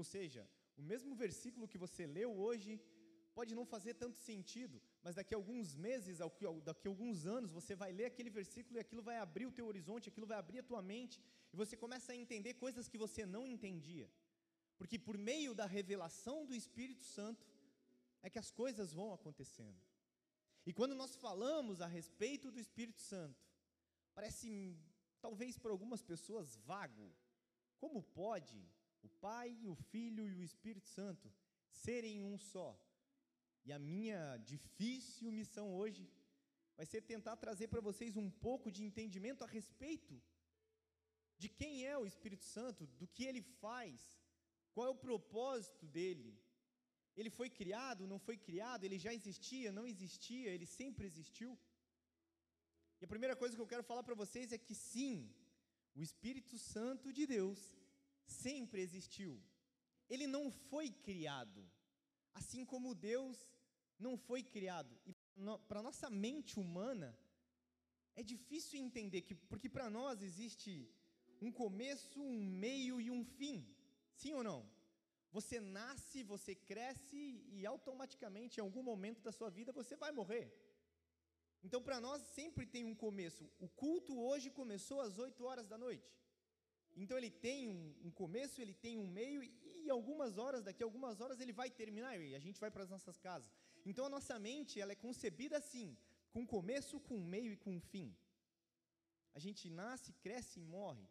Ou seja, o mesmo versículo que você leu hoje pode não fazer tanto sentido, mas daqui a alguns meses, daqui a alguns anos, você vai ler aquele versículo e aquilo vai abrir o teu horizonte, aquilo vai abrir a tua mente, e você começa a entender coisas que você não entendia. Porque por meio da revelação do Espírito Santo é que as coisas vão acontecendo. E quando nós falamos a respeito do Espírito Santo, parece talvez para algumas pessoas vago. Como pode o Pai, o Filho e o Espírito Santo serem um só? E a minha difícil missão hoje vai ser tentar trazer para vocês um pouco de entendimento a respeito de quem é o Espírito Santo, do que ele faz, qual é o propósito dele. Ele foi criado, não foi criado, ele já existia, não existia, ele sempre existiu. E a primeira coisa que eu quero falar para vocês é que sim, o Espírito Santo de Deus sempre existiu. Ele não foi criado, assim como Deus não foi criado. E para nossa mente humana é difícil entender que porque para nós existe um começo, um meio e um fim. Sim ou não? Você nasce, você cresce e automaticamente em algum momento da sua vida você vai morrer. Então, para nós sempre tem um começo. O culto hoje começou às 8 horas da noite. Então, ele tem um, um começo, ele tem um meio, e, algumas horas, daqui a algumas horas, ele vai terminar e a gente vai para as nossas casas. Então, a nossa mente ela é concebida assim, com começo, com meio e com fim. A gente nasce, cresce e morre.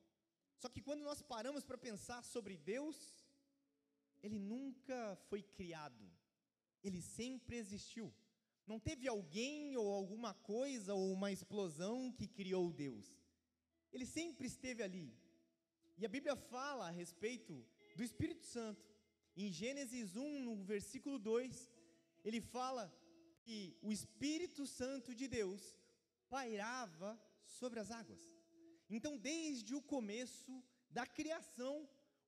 Só que quando nós paramos para pensar sobre Deus, ele nunca foi criado, ele sempre existiu. Não teve alguém ou alguma coisa ou uma explosão que criou Deus. Ele sempre esteve ali. E a Bíblia fala a respeito do Espírito Santo. Em Gênesis 1, no versículo 2, ele fala que o Espírito Santo de Deus pairava sobre as águas. Então, desde o começo da criação,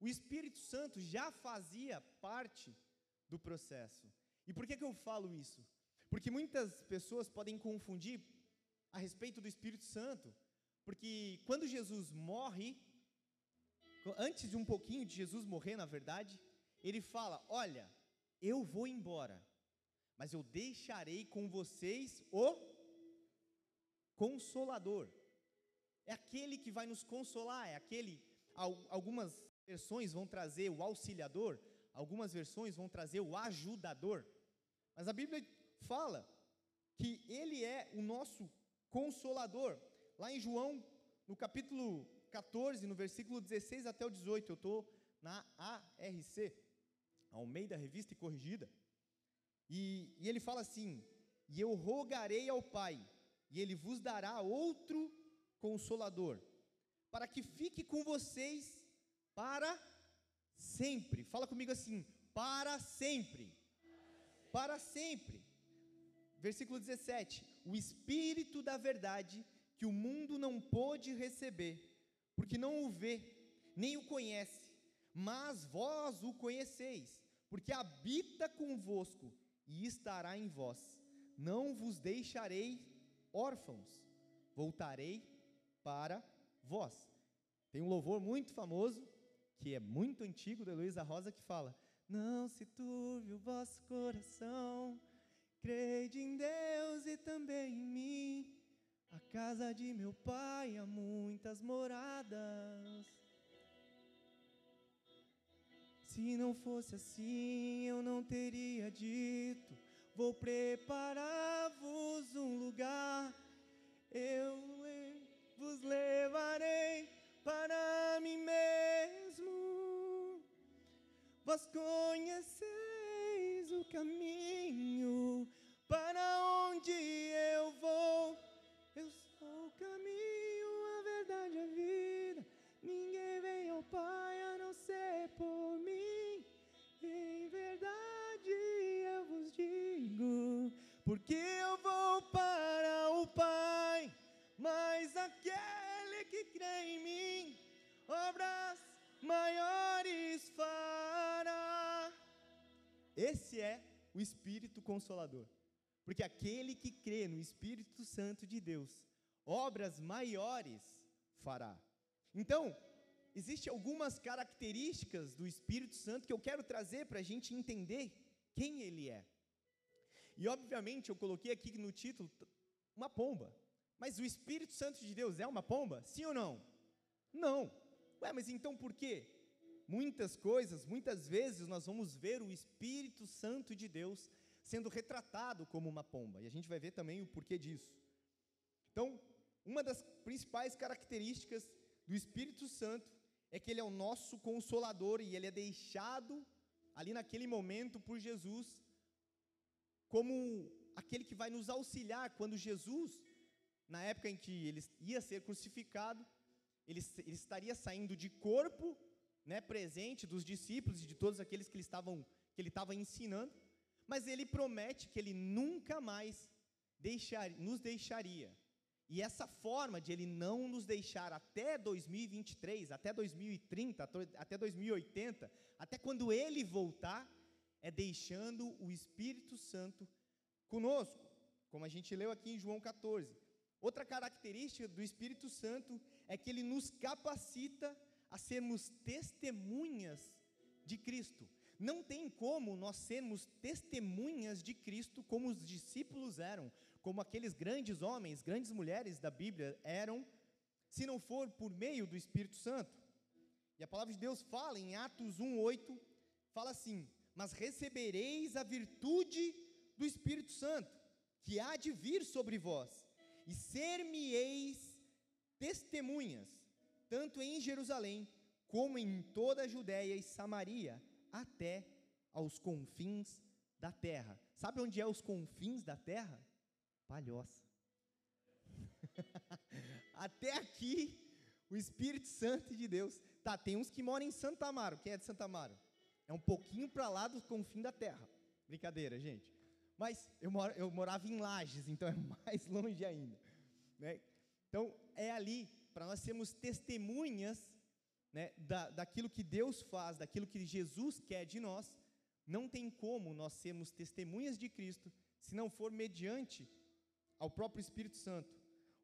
o Espírito Santo já fazia parte do processo. E por que, que eu falo isso? Porque muitas pessoas podem confundir a respeito do Espírito Santo, porque quando Jesus morre, antes de um pouquinho de Jesus morrer, na verdade, ele fala: Olha, eu vou embora, mas eu deixarei com vocês o Consolador. É aquele que vai nos consolar, é aquele. Algumas versões vão trazer o auxiliador, algumas versões vão trazer o ajudador. Mas a Bíblia fala que ele é o nosso consolador. Lá em João, no capítulo 14, no versículo 16 até o 18, eu estou na ARC, Almeida Revista e Corrigida, e, e ele fala assim: E eu rogarei ao Pai, e ele vos dará outro consolador, para que fique com vocês para sempre. Fala comigo assim: para sempre. Para sempre versículo 17: O Espírito da Verdade, que o mundo não pôde receber, porque não o vê, nem o conhece, mas vós o conheceis, porque habita convosco e estará em vós. Não vos deixarei órfãos, voltarei para vós. Tem um louvor muito famoso, que é muito antigo, da Luísa Rosa, que fala: Não se turve o vosso coração Crede em Deus e também em mim. A casa de meu pai há muitas moradas. Se não fosse assim, eu não teria dito: Vou preparar-vos um lugar. Eu vos levarei para mim mesmo. Vós conheceis o caminho para onde eu vou. Porque eu vou para o Pai, mas aquele que crê em mim, obras maiores fará. Esse é o Espírito Consolador. Porque aquele que crê no Espírito Santo de Deus, obras maiores fará. Então, existem algumas características do Espírito Santo que eu quero trazer para a gente entender quem ele é. E obviamente eu coloquei aqui no título uma pomba. Mas o Espírito Santo de Deus é uma pomba? Sim ou não? Não. Ué, mas então por quê? Muitas coisas, muitas vezes nós vamos ver o Espírito Santo de Deus sendo retratado como uma pomba. E a gente vai ver também o porquê disso. Então, uma das principais características do Espírito Santo é que ele é o nosso consolador e ele é deixado ali naquele momento por Jesus como aquele que vai nos auxiliar quando Jesus, na época em que ele ia ser crucificado, ele, ele estaria saindo de corpo, né, presente dos discípulos e de todos aqueles que ele, estavam, que ele estava ensinando, mas ele promete que ele nunca mais deixar, nos deixaria. E essa forma de ele não nos deixar até 2023, até 2030, até 2080, até quando ele voltar, é deixando o Espírito Santo conosco, como a gente leu aqui em João 14. Outra característica do Espírito Santo é que ele nos capacita a sermos testemunhas de Cristo. Não tem como nós sermos testemunhas de Cristo como os discípulos eram, como aqueles grandes homens, grandes mulheres da Bíblia eram, se não for por meio do Espírito Santo. E a palavra de Deus fala em Atos 1:8, fala assim: "Mas recebereis a virtude do Espírito Santo, que há de vir sobre vós, e ser-me-eis testemunhas, tanto em Jerusalém, como em toda a Judéia e Samaria, até aos confins da terra. Sabe onde é os confins da terra? Palhoça. até aqui, o Espírito Santo de Deus. Tá, tem uns que moram em Santa Amaro. Quem é de Santa Amaro? É um pouquinho para lá do confim da terra. Brincadeira, gente. Mas eu, moro, eu morava em Lages, então é mais longe ainda. Né? Então, é ali, para nós sermos testemunhas né, da, daquilo que Deus faz, daquilo que Jesus quer de nós, não tem como nós sermos testemunhas de Cristo se não for mediante ao próprio Espírito Santo.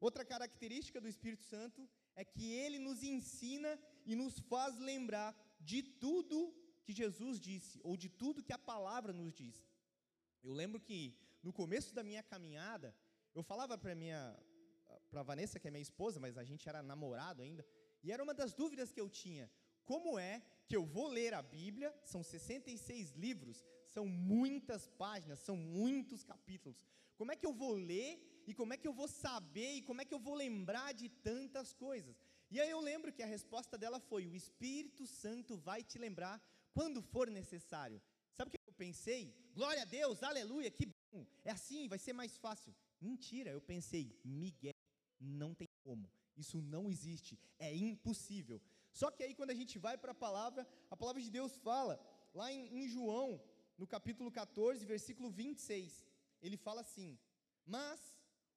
Outra característica do Espírito Santo é que ele nos ensina e nos faz lembrar de tudo que Jesus disse, ou de tudo que a palavra nos diz. Eu lembro que no começo da minha caminhada, eu falava para minha para Vanessa, que é minha esposa, mas a gente era namorado ainda, e era uma das dúvidas que eu tinha. Como é que eu vou ler a Bíblia? São 66 livros, são muitas páginas, são muitos capítulos. Como é que eu vou ler e como é que eu vou saber e como é que eu vou lembrar de tantas coisas? E aí eu lembro que a resposta dela foi: o Espírito Santo vai te lembrar quando for necessário. Sabe o que eu pensei? Glória a Deus, aleluia, que bom. É assim, vai ser mais fácil. Mentira, eu pensei, Miguel, não tem como. Isso não existe, é impossível. Só que aí quando a gente vai para a palavra, a palavra de Deus fala, lá em, em João, no capítulo 14, versículo 26, ele fala assim: Mas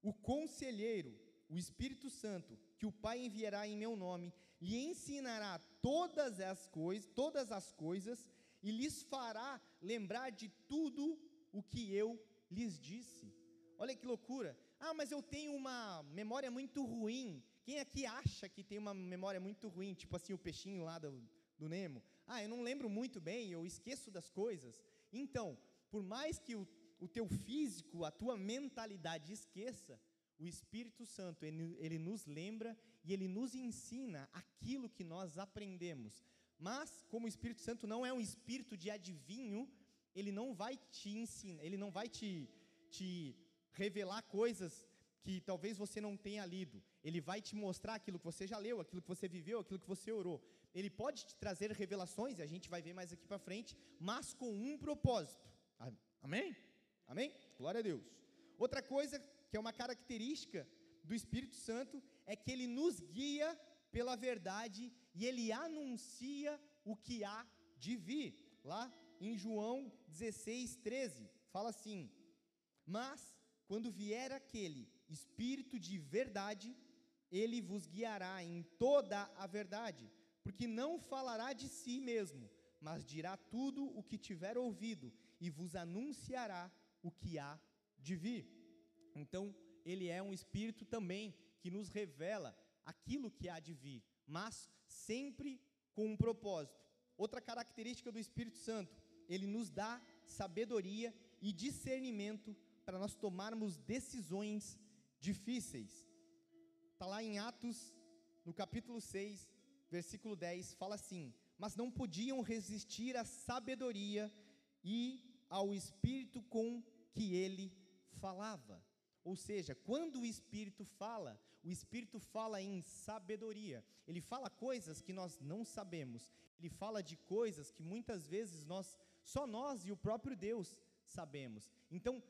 o conselheiro, o Espírito Santo, que o Pai enviará em meu nome, lhe ensinará todas as coisas, todas as coisas e lhes fará lembrar de tudo o que eu lhes disse. Olha que loucura. Ah, mas eu tenho uma memória muito ruim. Quem aqui acha que tem uma memória muito ruim, tipo assim, o peixinho lá do, do Nemo? Ah, eu não lembro muito bem, eu esqueço das coisas. Então, por mais que o, o teu físico, a tua mentalidade esqueça, o Espírito Santo, ele, ele nos lembra e ele nos ensina aquilo que nós aprendemos. Mas, como o Espírito Santo não é um espírito de adivinho, ele não vai te ensinar, ele não vai te, te revelar coisas que talvez você não tenha lido. Ele vai te mostrar aquilo que você já leu, aquilo que você viveu, aquilo que você orou. Ele pode te trazer revelações, e a gente vai ver mais aqui para frente, mas com um propósito. Amém? Amém? Glória a Deus. Outra coisa que é uma característica do Espírito Santo é que ele nos guia pela verdade e ele anuncia o que há de vir. Lá em João 16, 13, fala assim: Mas quando vier aquele Espírito de verdade, ele vos guiará em toda a verdade, porque não falará de si mesmo, mas dirá tudo o que tiver ouvido e vos anunciará o que há de vir. Então, ele é um Espírito também que nos revela aquilo que há de vir, mas sempre com um propósito. Outra característica do Espírito Santo, ele nos dá sabedoria e discernimento para nós tomarmos decisões difíceis. Está lá em Atos, no capítulo 6, versículo 10, fala assim: Mas não podiam resistir à sabedoria e ao Espírito com que ele falava. Ou seja, quando o Espírito fala, o Espírito fala em sabedoria. Ele fala coisas que nós não sabemos. Ele fala de coisas que muitas vezes nós, só nós e o próprio Deus sabemos. Então,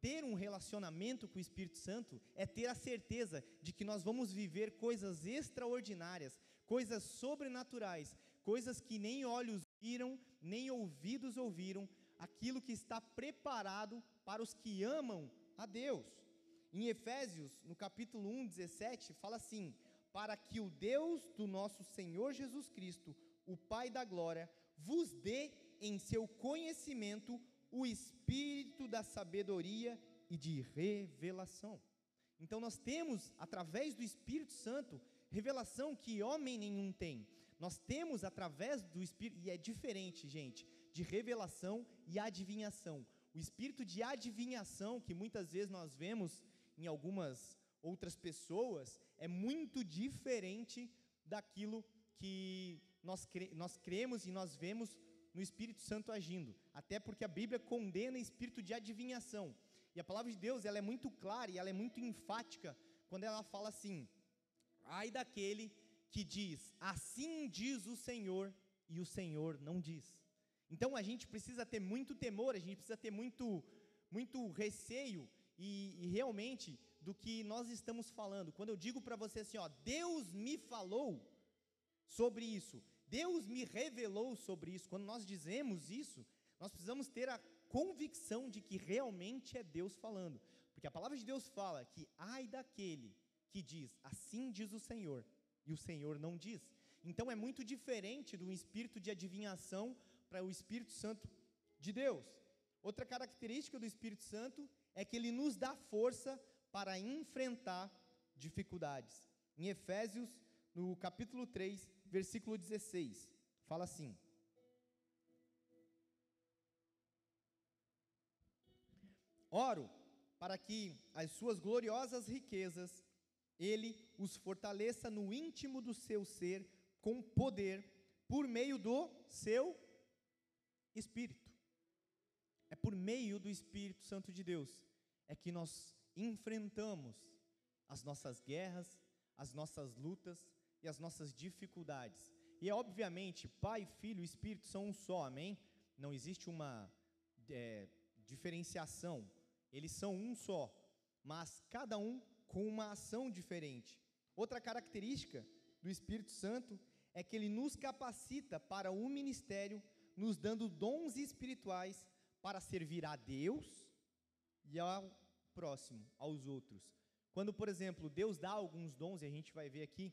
ter um relacionamento com o Espírito Santo é ter a certeza de que nós vamos viver coisas extraordinárias, coisas sobrenaturais, coisas que nem olhos viram, nem ouvidos ouviram, aquilo que está preparado para os que amam a Deus. Em Efésios, no capítulo 1, 17, fala assim: Para que o Deus do nosso Senhor Jesus Cristo, o Pai da glória, vos dê em seu conhecimento o espírito da sabedoria e de revelação. Então nós temos, através do Espírito Santo, revelação que homem nenhum tem. Nós temos através do Espírito, e é diferente, gente, de revelação e adivinhação. O espírito de adivinhação que muitas vezes nós vemos em algumas outras pessoas é muito diferente daquilo que nós, cre nós cremos e nós vemos no Espírito Santo agindo. Até porque a Bíblia condena espírito de adivinhação. E a palavra de Deus ela é muito clara e ela é muito enfática quando ela fala assim: ai daquele que diz, assim diz o Senhor, e o Senhor não diz. Então a gente precisa ter muito temor, a gente precisa ter muito, muito receio e, e realmente do que nós estamos falando. Quando eu digo para você assim, ó, Deus me falou sobre isso, Deus me revelou sobre isso. Quando nós dizemos isso, nós precisamos ter a convicção de que realmente é Deus falando, porque a palavra de Deus fala que ai daquele que diz, assim diz o Senhor, e o Senhor não diz. Então é muito diferente do espírito de adivinhação para o Espírito Santo de Deus. Outra característica do Espírito Santo é que ele nos dá força para enfrentar dificuldades. Em Efésios, no capítulo 3, versículo 16, fala assim: Oro para que as suas gloriosas riquezas ele os fortaleça no íntimo do seu ser com poder por meio do seu espírito. Por meio do Espírito Santo de Deus é que nós enfrentamos as nossas guerras, as nossas lutas e as nossas dificuldades. E é obviamente, Pai, Filho e Espírito são um só, amém? Não existe uma é, diferenciação, eles são um só, mas cada um com uma ação diferente. Outra característica do Espírito Santo é que ele nos capacita para o ministério, nos dando dons espirituais para servir a Deus e ao próximo, aos outros. Quando, por exemplo, Deus dá alguns dons, e a gente vai ver aqui,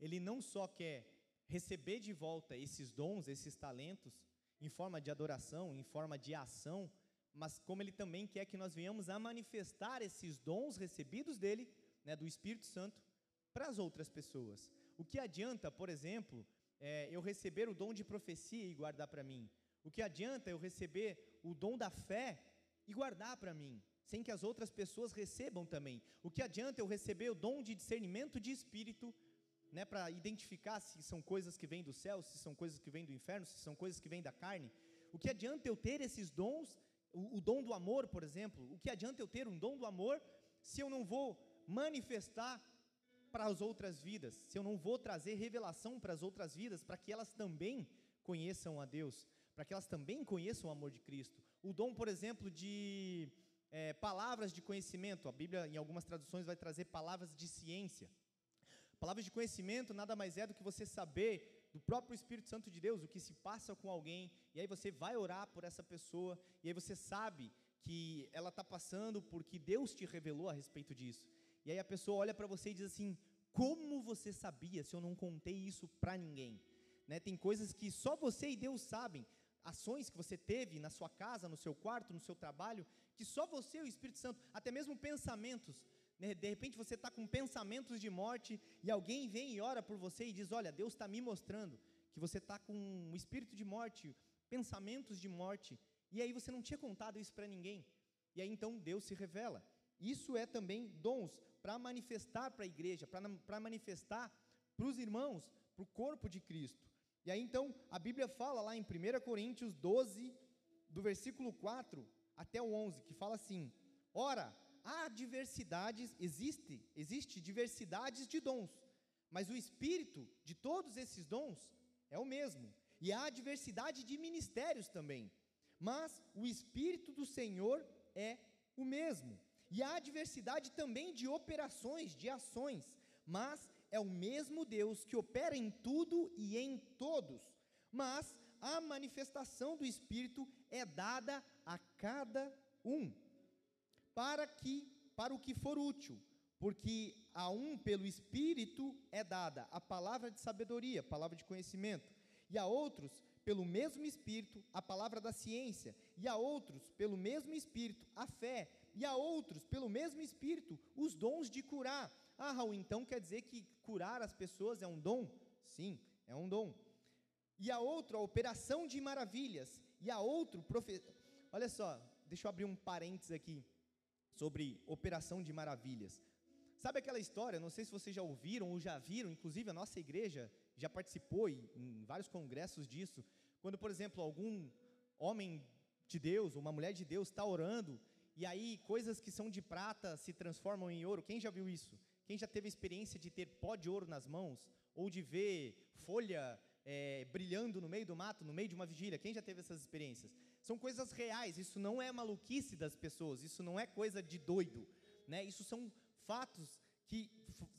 Ele não só quer receber de volta esses dons, esses talentos, em forma de adoração, em forma de ação, mas como Ele também quer que nós venhamos a manifestar esses dons recebidos dele, né, do Espírito Santo, para as outras pessoas. O que adianta, por exemplo, é, eu receber o dom de profecia e guardar para mim? O que adianta eu receber o dom da fé e guardar para mim, sem que as outras pessoas recebam também. O que adianta eu receber o dom de discernimento de espírito, né, para identificar se são coisas que vêm do céu, se são coisas que vêm do inferno, se são coisas que vêm da carne? O que adianta eu ter esses dons, o, o dom do amor, por exemplo? O que adianta eu ter um dom do amor se eu não vou manifestar para as outras vidas, se eu não vou trazer revelação para as outras vidas, para que elas também conheçam a Deus? Para que elas também conheçam o amor de Cristo. O dom, por exemplo, de é, palavras de conhecimento, a Bíblia, em algumas traduções, vai trazer palavras de ciência. Palavras de conhecimento nada mais é do que você saber do próprio Espírito Santo de Deus, o que se passa com alguém, e aí você vai orar por essa pessoa, e aí você sabe que ela está passando porque Deus te revelou a respeito disso. E aí a pessoa olha para você e diz assim: Como você sabia se eu não contei isso para ninguém? Né, tem coisas que só você e Deus sabem ações que você teve na sua casa, no seu quarto, no seu trabalho, que só você e o Espírito Santo, até mesmo pensamentos, né, de repente você está com pensamentos de morte e alguém vem e ora por você e diz: Olha, Deus está me mostrando que você está com um espírito de morte, pensamentos de morte, e aí você não tinha contado isso para ninguém. E aí então Deus se revela. Isso é também dons para manifestar para a igreja, para manifestar para os irmãos, para o corpo de Cristo. E aí então a Bíblia fala lá em 1 Coríntios 12, do versículo 4 até o 11, que fala assim: Ora, há diversidades, existe, existe diversidades de dons, mas o espírito de todos esses dons é o mesmo. E há diversidade de ministérios também, mas o espírito do Senhor é o mesmo. E há diversidade também de operações, de ações, mas é o mesmo Deus que opera em tudo e em todos. Mas a manifestação do Espírito é dada a cada um para que para o que for útil, porque a um pelo espírito é dada a palavra de sabedoria, palavra de conhecimento, e a outros pelo mesmo espírito a palavra da ciência, e a outros pelo mesmo espírito a fé, e a outros pelo mesmo espírito os dons de curar. Ah, Raul, então quer dizer que curar as pessoas é um dom? Sim, é um dom. E a outro a operação de maravilhas, e a outro profe... Olha só, deixa eu abrir um parênteses aqui sobre operação de maravilhas. Sabe aquela história, não sei se vocês já ouviram ou já viram, inclusive a nossa igreja já participou em vários congressos disso, quando, por exemplo, algum homem de Deus, ou uma mulher de Deus está orando, e aí coisas que são de prata se transformam em ouro. Quem já viu isso? Quem já teve a experiência de ter pó de ouro nas mãos? Ou de ver folha é, brilhando no meio do mato, no meio de uma vigília? Quem já teve essas experiências? São coisas reais, isso não é maluquice das pessoas, isso não é coisa de doido, né? Isso são fatos que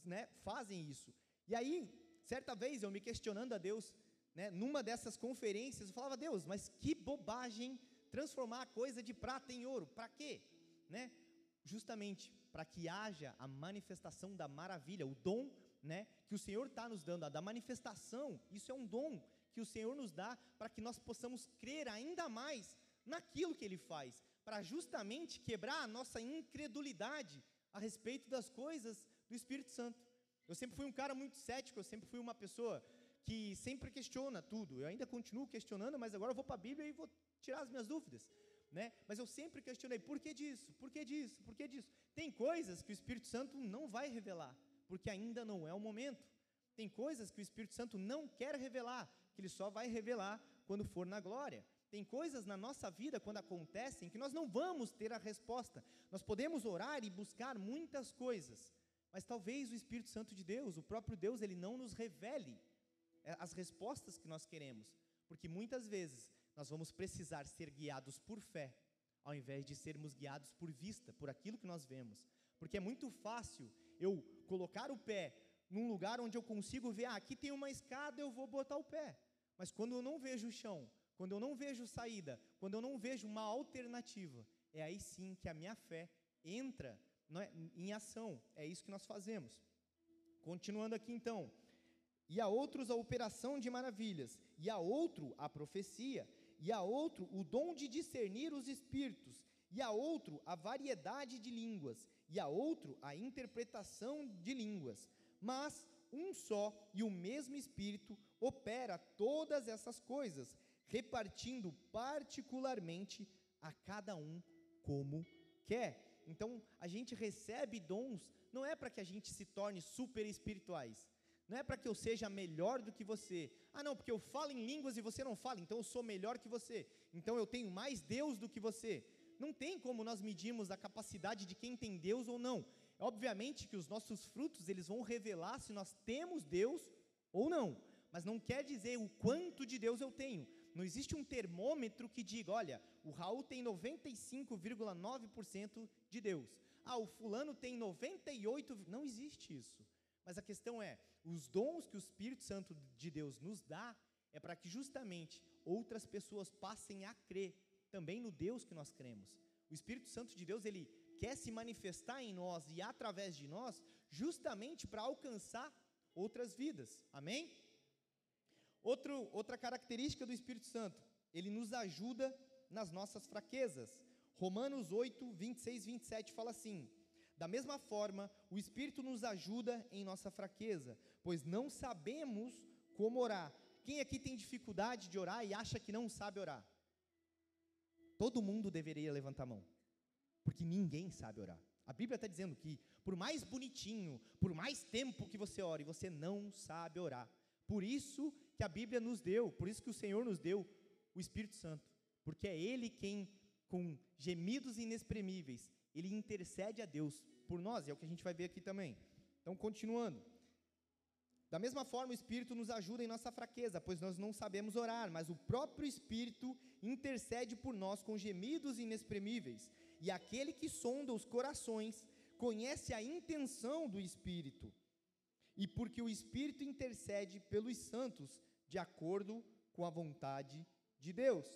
né, fazem isso. E aí, certa vez eu me questionando a Deus, né, numa dessas conferências, eu falava, Deus, mas que bobagem transformar a coisa de prata em ouro, para quê? Né? Justamente para que haja a manifestação da maravilha, o dom né, que o Senhor está nos dando, a da manifestação, isso é um dom que o Senhor nos dá para que nós possamos crer ainda mais naquilo que Ele faz, para justamente quebrar a nossa incredulidade a respeito das coisas do Espírito Santo. Eu sempre fui um cara muito cético, eu sempre fui uma pessoa que sempre questiona tudo. Eu ainda continuo questionando, mas agora eu vou para a Bíblia e vou tirar as minhas dúvidas. Né? Mas eu sempre questionei, por que disso? Por que disso? Por que disso? Tem coisas que o Espírito Santo não vai revelar, porque ainda não é o momento. Tem coisas que o Espírito Santo não quer revelar, que ele só vai revelar quando for na glória. Tem coisas na nossa vida, quando acontecem, que nós não vamos ter a resposta. Nós podemos orar e buscar muitas coisas, mas talvez o Espírito Santo de Deus, o próprio Deus, ele não nos revele é, as respostas que nós queremos, porque muitas vezes nós vamos precisar ser guiados por fé, ao invés de sermos guiados por vista, por aquilo que nós vemos. Porque é muito fácil eu colocar o pé num lugar onde eu consigo ver, ah, aqui tem uma escada, eu vou botar o pé. Mas quando eu não vejo o chão, quando eu não vejo saída, quando eu não vejo uma alternativa, é aí sim que a minha fé entra é, em ação. É isso que nós fazemos. Continuando aqui então. E a outros a operação de maravilhas, e a outro a profecia, e a outro o dom de discernir os espíritos, e a outro a variedade de línguas, e a outro a interpretação de línguas. Mas um só e o mesmo Espírito opera todas essas coisas, repartindo particularmente a cada um como quer. Então, a gente recebe dons, não é para que a gente se torne super espirituais, não é para que eu seja melhor do que você. Ah, não, porque eu falo em línguas e você não fala, então eu sou melhor que você. Então eu tenho mais Deus do que você. Não tem como nós medirmos a capacidade de quem tem Deus ou não. Obviamente que os nossos frutos, eles vão revelar se nós temos Deus ou não mas não quer dizer o quanto de Deus eu tenho. Não existe um termômetro que diga, olha, o Raul tem 95,9% de Deus. Ah, o fulano tem 98, não existe isso. Mas a questão é, os dons que o Espírito Santo de Deus nos dá é para que justamente outras pessoas passem a crer também no Deus que nós cremos. O Espírito Santo de Deus, ele quer se manifestar em nós e através de nós, justamente para alcançar outras vidas. Amém? Outro, outra característica do Espírito Santo, ele nos ajuda nas nossas fraquezas. Romanos 8, 26, 27 fala assim: Da mesma forma, o Espírito nos ajuda em nossa fraqueza, pois não sabemos como orar. Quem aqui tem dificuldade de orar e acha que não sabe orar? Todo mundo deveria levantar a mão, porque ninguém sabe orar. A Bíblia está dizendo que, por mais bonitinho, por mais tempo que você ore, você não sabe orar. Por isso que a Bíblia nos deu, por isso que o Senhor nos deu o Espírito Santo, porque é Ele quem, com gemidos inexprimíveis, Ele intercede a Deus por nós, e é o que a gente vai ver aqui também. Então, continuando. Da mesma forma, o Espírito nos ajuda em nossa fraqueza, pois nós não sabemos orar, mas o próprio Espírito intercede por nós com gemidos inexprimíveis. E aquele que sonda os corações conhece a intenção do Espírito. E porque o Espírito intercede pelos santos de acordo com a vontade de Deus.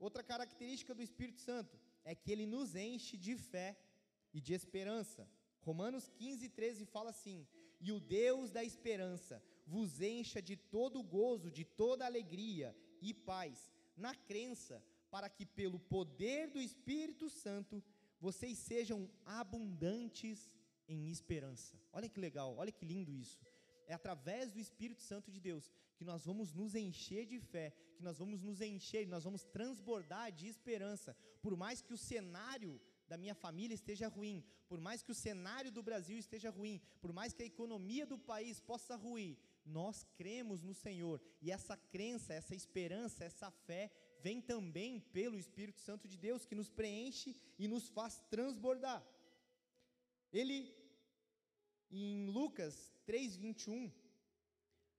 Outra característica do Espírito Santo é que ele nos enche de fé e de esperança. Romanos 15, 13 fala assim: E o Deus da esperança vos encha de todo gozo, de toda alegria e paz, na crença, para que pelo poder do Espírito Santo vocês sejam abundantes em esperança. Olha que legal, olha que lindo isso. É através do Espírito Santo de Deus que nós vamos nos encher de fé, que nós vamos nos encher, nós vamos transbordar de esperança. Por mais que o cenário da minha família esteja ruim, por mais que o cenário do Brasil esteja ruim, por mais que a economia do país possa ruir, nós cremos no Senhor. E essa crença, essa esperança, essa fé vem também pelo Espírito Santo de Deus, que nos preenche e nos faz transbordar. Ele, em Lucas 3,21,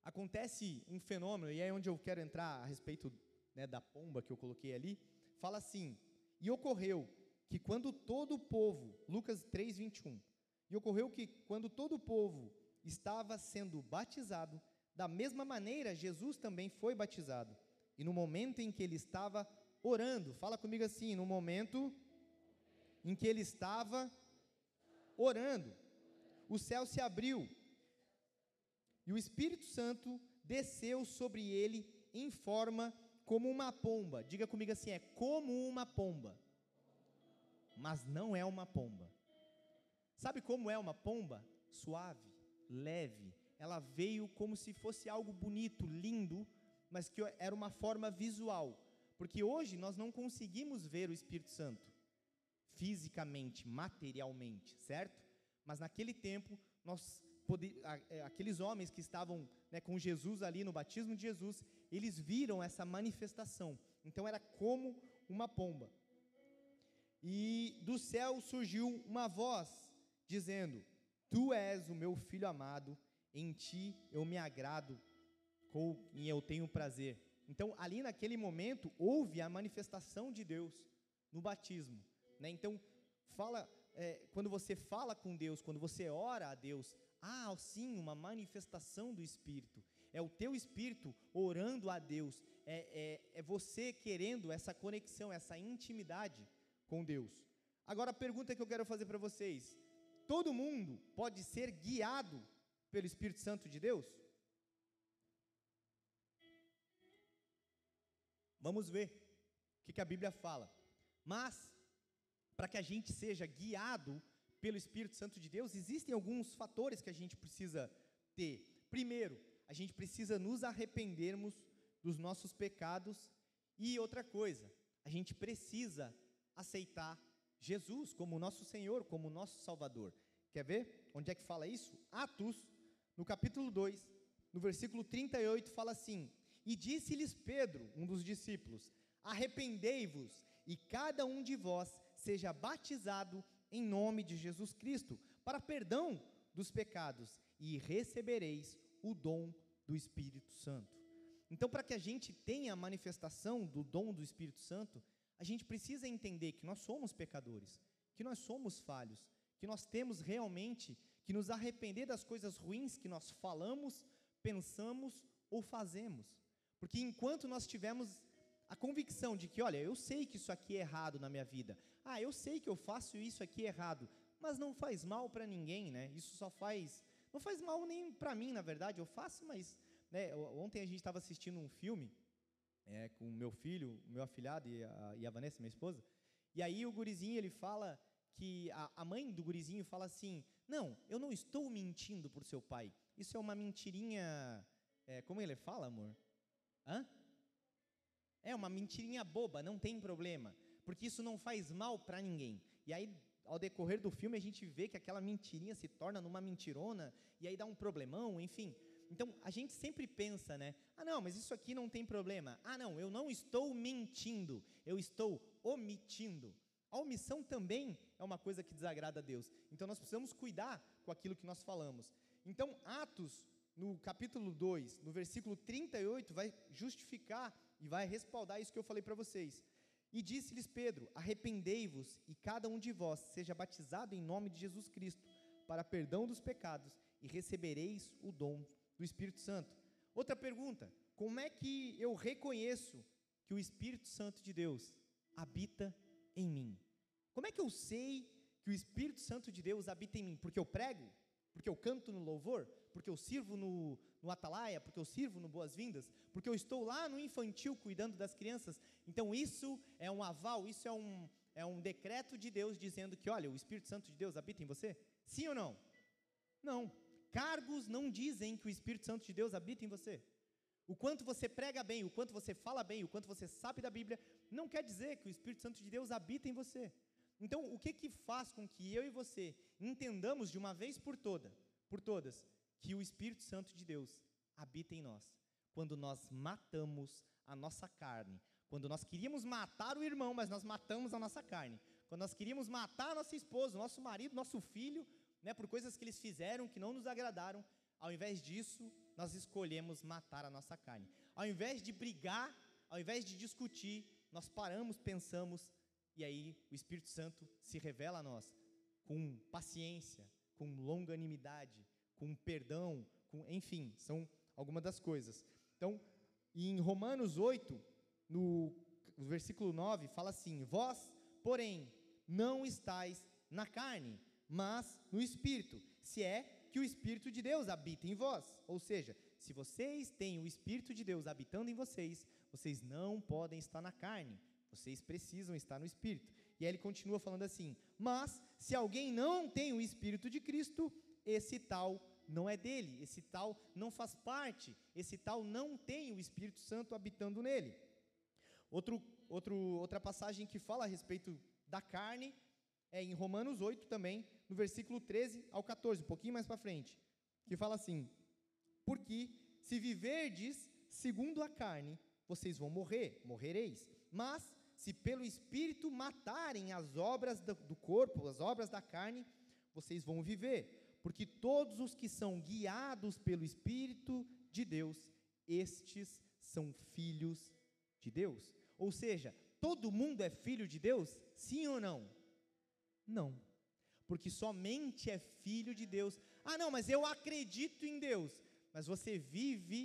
acontece um fenômeno, e é onde eu quero entrar a respeito né, da pomba que eu coloquei ali. Fala assim: E ocorreu que quando todo o povo, Lucas 3,21, e ocorreu que quando todo o povo estava sendo batizado, da mesma maneira Jesus também foi batizado. E no momento em que ele estava orando, fala comigo assim, no momento em que ele estava orando, o céu se abriu e o Espírito Santo desceu sobre ele em forma como uma pomba. Diga comigo assim: é como uma pomba, mas não é uma pomba. Sabe como é uma pomba? Suave, leve. Ela veio como se fosse algo bonito, lindo, mas que era uma forma visual. Porque hoje nós não conseguimos ver o Espírito Santo fisicamente, materialmente, certo? Mas naquele tempo, nós aqueles homens que estavam né, com Jesus ali no batismo de Jesus, eles viram essa manifestação. Então era como uma pomba. E do céu surgiu uma voz dizendo: Tu és o meu filho amado, em ti eu me agrado e eu tenho prazer. Então, ali naquele momento, houve a manifestação de Deus no batismo. Né? Então, fala, é, quando você fala com Deus, quando você ora a Deus, há sim uma manifestação do Espírito. É o teu Espírito orando a Deus. É, é, é você querendo essa conexão, essa intimidade com Deus. Agora, a pergunta que eu quero fazer para vocês: todo mundo pode ser guiado pelo Espírito Santo de Deus? Vamos ver o que, que a Bíblia fala. Mas, para que a gente seja guiado pelo Espírito Santo de Deus, existem alguns fatores que a gente precisa ter. Primeiro, a gente precisa nos arrependermos dos nossos pecados. E outra coisa, a gente precisa aceitar Jesus como nosso Senhor, como nosso Salvador. Quer ver? Onde é que fala isso? Atos, no capítulo 2, no versículo 38, fala assim: e disse-lhes Pedro, um dos discípulos: Arrependei-vos, e cada um de vós seja batizado em nome de Jesus Cristo, para perdão dos pecados, e recebereis o dom do Espírito Santo. Então, para que a gente tenha a manifestação do dom do Espírito Santo, a gente precisa entender que nós somos pecadores, que nós somos falhos, que nós temos realmente que nos arrepender das coisas ruins que nós falamos, pensamos ou fazemos. Porque enquanto nós tivermos a convicção de que, olha, eu sei que isso aqui é errado na minha vida, ah, eu sei que eu faço isso aqui errado, mas não faz mal para ninguém, né? Isso só faz, não faz mal nem para mim, na verdade, eu faço, mas, né? Ontem a gente estava assistindo um filme é, com o meu filho, o meu afilhado e a, e a Vanessa, minha esposa, e aí o gurizinho ele fala que a, a mãe do gurizinho fala assim: Não, eu não estou mentindo por seu pai. Isso é uma mentirinha. É, como ele fala, amor? Hã? É uma mentirinha boba, não tem problema, porque isso não faz mal para ninguém. E aí, ao decorrer do filme, a gente vê que aquela mentirinha se torna numa mentirona, e aí dá um problemão, enfim. Então, a gente sempre pensa, né? Ah, não, mas isso aqui não tem problema. Ah, não, eu não estou mentindo, eu estou omitindo. A omissão também é uma coisa que desagrada a Deus. Então, nós precisamos cuidar com aquilo que nós falamos. Então, Atos, no capítulo 2, no versículo 38, vai justificar e vai respaldar isso que eu falei para vocês. E disse-lhes Pedro: Arrependei-vos e cada um de vós seja batizado em nome de Jesus Cristo, para perdão dos pecados, e recebereis o dom do Espírito Santo. Outra pergunta: como é que eu reconheço que o Espírito Santo de Deus habita em mim? Como é que eu sei que o Espírito Santo de Deus habita em mim? Porque eu prego? Porque eu canto no louvor? Porque eu sirvo no, no Atalaia? Porque eu sirvo no Boas-Vindas? Porque eu estou lá no infantil cuidando das crianças? Então isso é um aval, isso é um, é um decreto de Deus dizendo que, olha, o Espírito Santo de Deus habita em você? Sim ou não? Não. Cargos não dizem que o Espírito Santo de Deus habita em você. O quanto você prega bem, o quanto você fala bem, o quanto você sabe da Bíblia, não quer dizer que o Espírito Santo de Deus habita em você. Então, o que que faz com que eu e você entendamos de uma vez por toda, por todas, que o Espírito Santo de Deus habita em nós? Quando nós matamos a nossa carne, quando nós queríamos matar o irmão, mas nós matamos a nossa carne. Quando nós queríamos matar a nossa esposa, nosso marido, nosso filho, né, por coisas que eles fizeram que não nos agradaram, ao invés disso, nós escolhemos matar a nossa carne. Ao invés de brigar, ao invés de discutir, nós paramos, pensamos, e aí o Espírito Santo se revela a nós com paciência, com longanimidade, com perdão, com, enfim, são algumas das coisas. Então, em Romanos 8, no, versículo 9, fala assim: Vós, porém, não estáis na carne, mas no Espírito, se é que o Espírito de Deus habita em vós. Ou seja, se vocês têm o Espírito de Deus habitando em vocês, vocês não podem estar na carne, vocês precisam estar no Espírito. E aí ele continua falando assim: Mas se alguém não tem o Espírito de Cristo, esse tal não é dele, esse tal não faz parte, esse tal não tem o Espírito Santo habitando nele. Outro, outro, outra passagem que fala a respeito da carne é em Romanos 8 também, no versículo 13 ao 14, um pouquinho mais para frente, que fala assim: Porque se viverdes segundo a carne, vocês vão morrer, morrereis. Mas se pelo Espírito matarem as obras do, corpo, as obras da carne, vocês vão viver. Porque todos os que são guiados pelo Espírito de Deus, estes são filhos de Deus. Ou seja, todo mundo é filho de Deus? Sim ou não? Não. Porque somente é filho de Deus. Ah, não, mas eu acredito em Deus. Mas você vive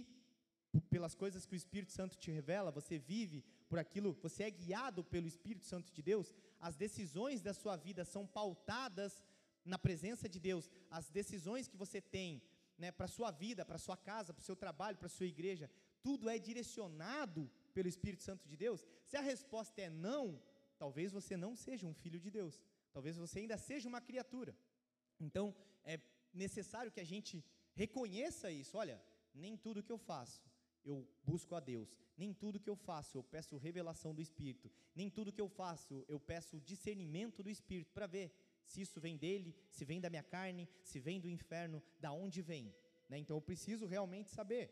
pelas coisas que o Espírito Santo te revela, você vive por aquilo, você é guiado pelo Espírito Santo de Deus, as decisões da sua vida são pautadas na presença de Deus, as decisões que você tem né, para a sua vida, para a sua casa, para o seu trabalho, para a sua igreja, tudo é direcionado pelo Espírito Santo de Deus? Se a resposta é não, talvez você não seja um filho de Deus, talvez você ainda seja uma criatura. Então, é necessário que a gente reconheça isso. Olha, nem tudo que eu faço eu busco a Deus. Nem tudo que eu faço eu peço revelação do Espírito. Nem tudo que eu faço eu peço discernimento do Espírito para ver se isso vem dele, se vem da minha carne, se vem do inferno, da onde vem. Né? Então eu preciso realmente saber.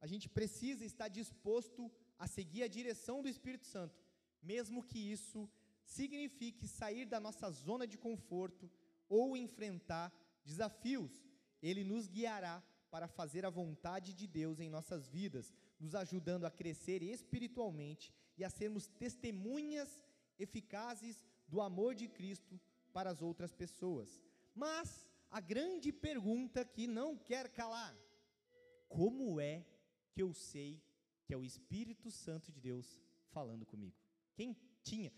A gente precisa estar disposto a seguir a direção do Espírito Santo, mesmo que isso signifique sair da nossa zona de conforto ou enfrentar desafios. Ele nos guiará para fazer a vontade de Deus em nossas vidas, nos ajudando a crescer espiritualmente e a sermos testemunhas eficazes do amor de Cristo para as outras pessoas. Mas a grande pergunta que não quer calar: como é que eu sei que é o Espírito Santo de Deus falando comigo? Quem tinha?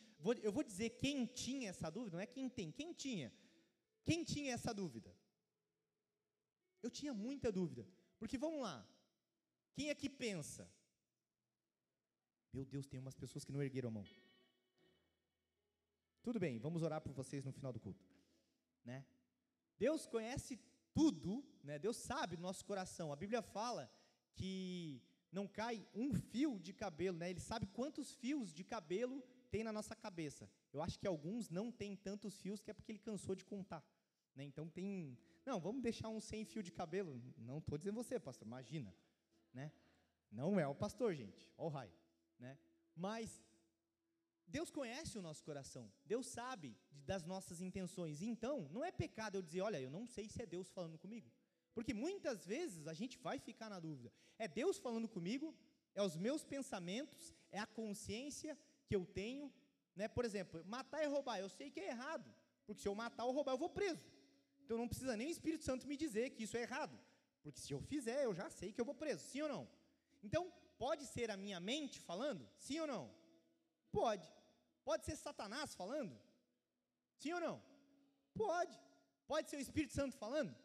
eu vou dizer quem tinha essa dúvida, não é quem tem, quem tinha? Quem tinha essa dúvida? Eu tinha muita dúvida. Porque vamos lá. Quem é que pensa? Meu Deus, tem umas pessoas que não ergueram a mão. Tudo bem, vamos orar por vocês no final do culto, né? Deus conhece tudo, né? Deus sabe do nosso coração. A Bíblia fala que não cai um fio de cabelo, né? Ele sabe quantos fios de cabelo tem na nossa cabeça. Eu acho que alguns não têm tantos fios que é porque ele cansou de contar, né? Então tem, não, vamos deixar um sem fio de cabelo. Não estou dizendo você, pastor, imagina, né? Não é o pastor, gente. All right, né? Mas Deus conhece o nosso coração, Deus sabe das nossas intenções. Então, não é pecado eu dizer, olha, eu não sei se é Deus falando comigo. Porque muitas vezes a gente vai ficar na dúvida. É Deus falando comigo? É os meus pensamentos? É a consciência que eu tenho? Né? Por exemplo, matar e roubar, eu sei que é errado. Porque se eu matar ou roubar, eu vou preso. Então não precisa nem o Espírito Santo me dizer que isso é errado. Porque se eu fizer, eu já sei que eu vou preso. Sim ou não? Então, pode ser a minha mente falando? Sim ou não? Pode. Pode ser Satanás falando? Sim ou não? Pode. Pode ser o Espírito Santo falando?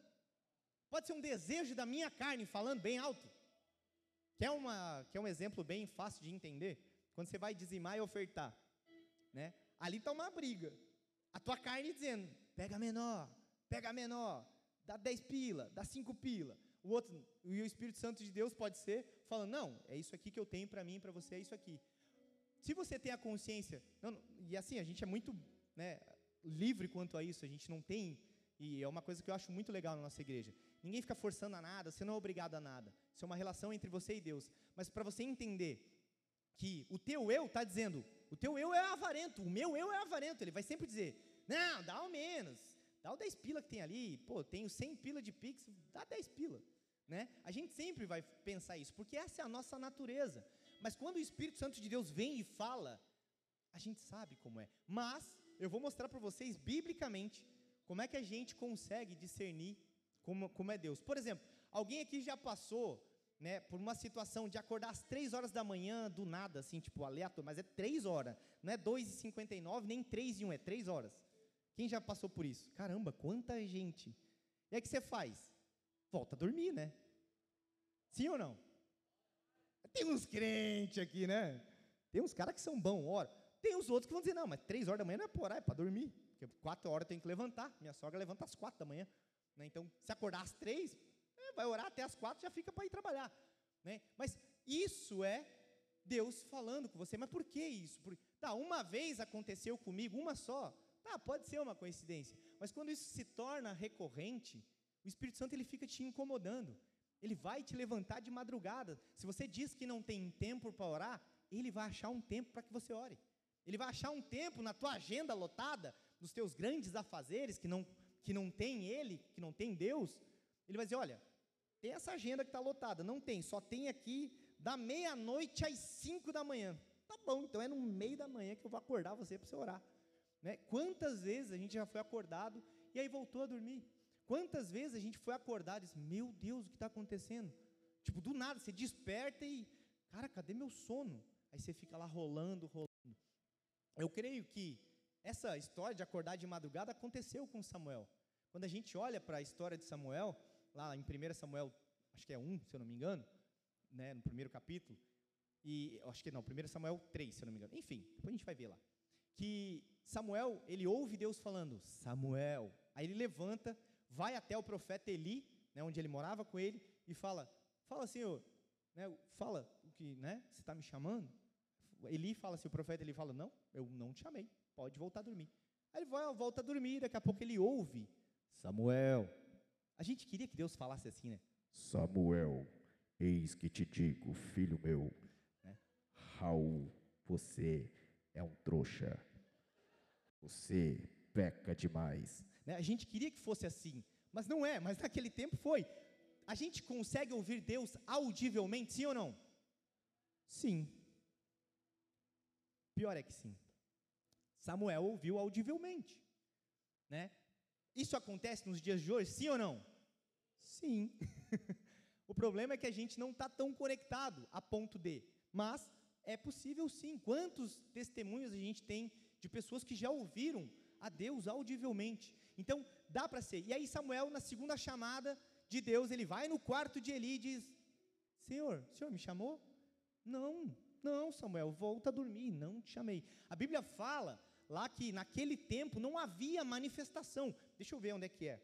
Pode ser um desejo da minha carne falando bem alto. Que é, uma, que é um exemplo bem fácil de entender. Quando você vai dizimar e ofertar. Né? Ali está uma briga. A tua carne dizendo, pega menor, pega menor, dá 10 pila, dá 5 pila. O outro, e o Espírito Santo de Deus pode ser falando, não, é isso aqui que eu tenho para mim, para você, é isso aqui. Se você tem a consciência, não, e assim, a gente é muito né, livre quanto a isso, a gente não tem, e é uma coisa que eu acho muito legal na nossa igreja. Ninguém fica forçando a nada, você não é obrigado a nada. Isso é uma relação entre você e Deus. Mas para você entender que o teu eu está dizendo, o teu eu é avarento, o meu eu é avarento, ele vai sempre dizer, não, dá ao menos, dá o 10 pila que tem ali, pô, tenho 100 pila de pix, dá 10 pila. Né? A gente sempre vai pensar isso, porque essa é a nossa natureza. Mas quando o Espírito Santo de Deus vem e fala, a gente sabe como é. Mas eu vou mostrar para vocês, biblicamente, como é que a gente consegue discernir como, como é Deus. Por exemplo, alguém aqui já passou né, por uma situação de acordar às 3 horas da manhã, do nada, assim, tipo, aleatório, mas é 3 horas, não é 2h59, nem 3 e 1, é 3 horas. Quem já passou por isso? Caramba, quanta gente. E aí o que você faz? Volta a dormir, né? Sim ou não? Tem uns crentes aqui, né? Tem uns caras que são bons, ora. Tem os outros que vão dizer, não, mas 3 horas da manhã não é por é para dormir. Porque 4 horas tem que levantar. Minha sogra levanta às 4 da manhã. Né? Então, se acordar às 3, é, vai orar até às 4, já fica para ir trabalhar. Né? Mas isso é Deus falando com você. Mas por que isso? Por, tá, uma vez aconteceu comigo, uma só. Tá, pode ser uma coincidência. Mas quando isso se torna recorrente, o Espírito Santo ele fica te incomodando. Ele vai te levantar de madrugada. Se você diz que não tem tempo para orar, ele vai achar um tempo para que você ore. Ele vai achar um tempo na tua agenda lotada, nos teus grandes afazeres que não que não tem ele, que não tem Deus, ele vai dizer, olha, tem essa agenda que está lotada, não tem, só tem aqui da meia-noite às cinco da manhã. Tá bom, então é no meio da manhã que eu vou acordar você para você orar. Né? Quantas vezes a gente já foi acordado e aí voltou a dormir? Quantas vezes a gente foi acordado e disse, meu Deus, o que está acontecendo? Tipo, do nada, você desperta e, cara, cadê meu sono? Aí você fica lá rolando, rolando. Eu creio que essa história de acordar de madrugada aconteceu com Samuel. Quando a gente olha para a história de Samuel, lá em 1 Samuel, acho que é 1, se eu não me engano, né, no primeiro capítulo, e acho que não, 1 Samuel 3, se eu não me engano. Enfim, depois a gente vai ver lá. Que Samuel, ele ouve Deus falando, Samuel. Aí ele levanta, vai até o profeta Eli, né, onde ele morava com ele, e fala: Fala, Senhor, né, fala o que né, você está me chamando. Eli fala assim: o profeta ele fala: Não, eu não te chamei, pode voltar a dormir. Aí ele vai, volta a dormir, daqui a pouco ele ouve: Samuel. A gente queria que Deus falasse assim, né? Samuel, eis que te digo, filho meu, né? Raul, você é um trouxa. Você peca demais. Né? A gente queria que fosse assim, mas não é, mas naquele tempo foi. A gente consegue ouvir Deus audivelmente, sim ou não? Sim. Pior é que sim. Samuel ouviu audivelmente, né? Isso acontece nos dias de hoje, sim ou não? Sim. o problema é que a gente não está tão conectado a ponto de, mas é possível sim. Quantos testemunhos a gente tem de pessoas que já ouviram a Deus audivelmente? Então, dá para ser. E aí, Samuel, na segunda chamada de Deus, ele vai no quarto de Eli e diz: Senhor, o senhor me chamou? Não, não, Samuel, volta a dormir, não te chamei. A Bíblia fala, lá que naquele tempo não havia manifestação. Deixa eu ver onde é que é.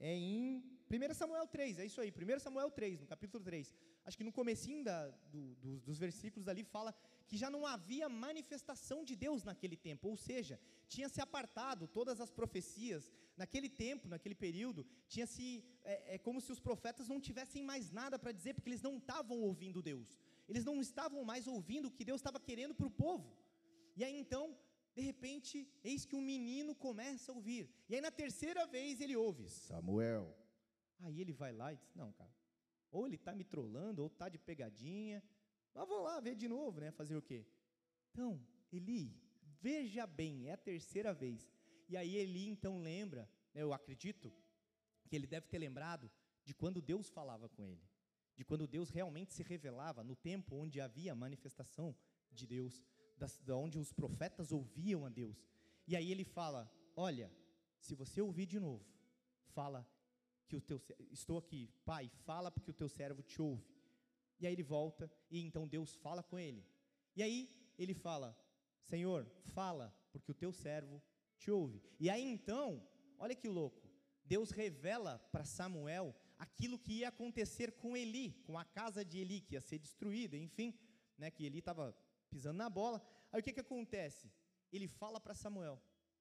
É em 1 Samuel 3, é isso aí, 1 Samuel 3, no capítulo 3. Acho que no comecinho da, do, do, dos versículos ali fala que já não havia manifestação de Deus naquele tempo, ou seja, tinha se apartado todas as profecias, naquele tempo, naquele período, tinha se, é, é como se os profetas não tivessem mais nada para dizer, porque eles não estavam ouvindo Deus, eles não estavam mais ouvindo o que Deus estava querendo para o povo, e aí então, de repente, eis que um menino começa a ouvir, e aí na terceira vez ele ouve, Samuel, aí ele vai lá e diz, não cara, ou ele está me trolando, ou está de pegadinha, mas vamos lá ver de novo, né? Fazer o quê? Então, Eli, veja bem, é a terceira vez. E aí Eli então lembra, né, eu acredito, que ele deve ter lembrado de quando Deus falava com ele, de quando Deus realmente se revelava no tempo onde havia manifestação de Deus, das, da onde os profetas ouviam a Deus. E aí ele fala: Olha, se você ouvir de novo, fala que o teu estou aqui, pai, fala porque o teu servo te ouve. E aí ele volta e então Deus fala com ele. E aí ele fala: Senhor, fala, porque o teu servo te ouve. E aí então, olha que louco, Deus revela para Samuel aquilo que ia acontecer com Eli, com a casa de Eli, que ia ser destruída, enfim, né, que Eli estava pisando na bola. Aí o que, que acontece? Ele fala para Samuel.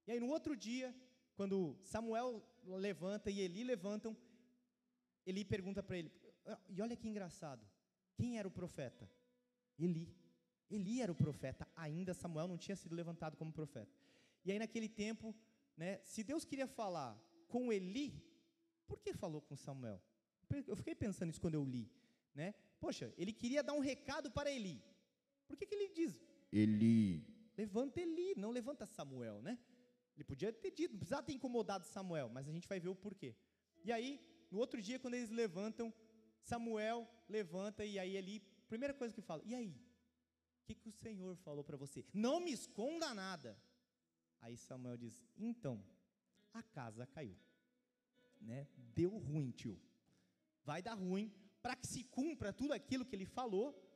E aí no outro dia, quando Samuel levanta e Eli levantam, Eli pergunta para ele, ah, e olha que engraçado, quem era o profeta? Eli. Eli era o profeta, ainda Samuel não tinha sido levantado como profeta. E aí, naquele tempo, né, se Deus queria falar com Eli, por que falou com Samuel? Eu fiquei pensando isso quando eu li. Né? Poxa, ele queria dar um recado para Eli. Por que, que ele diz? Eli. Levanta Eli, não levanta Samuel, né? Ele podia ter dito, não precisava ter incomodado Samuel, mas a gente vai ver o porquê. E aí, no outro dia, quando eles levantam, Samuel levanta e aí ele, primeira coisa que fala, e aí? O que, que o Senhor falou para você? Não me esconda nada. Aí Samuel diz, então, a casa caiu. Né? Deu ruim, tio. Vai dar ruim, para que se cumpra tudo aquilo que ele falou,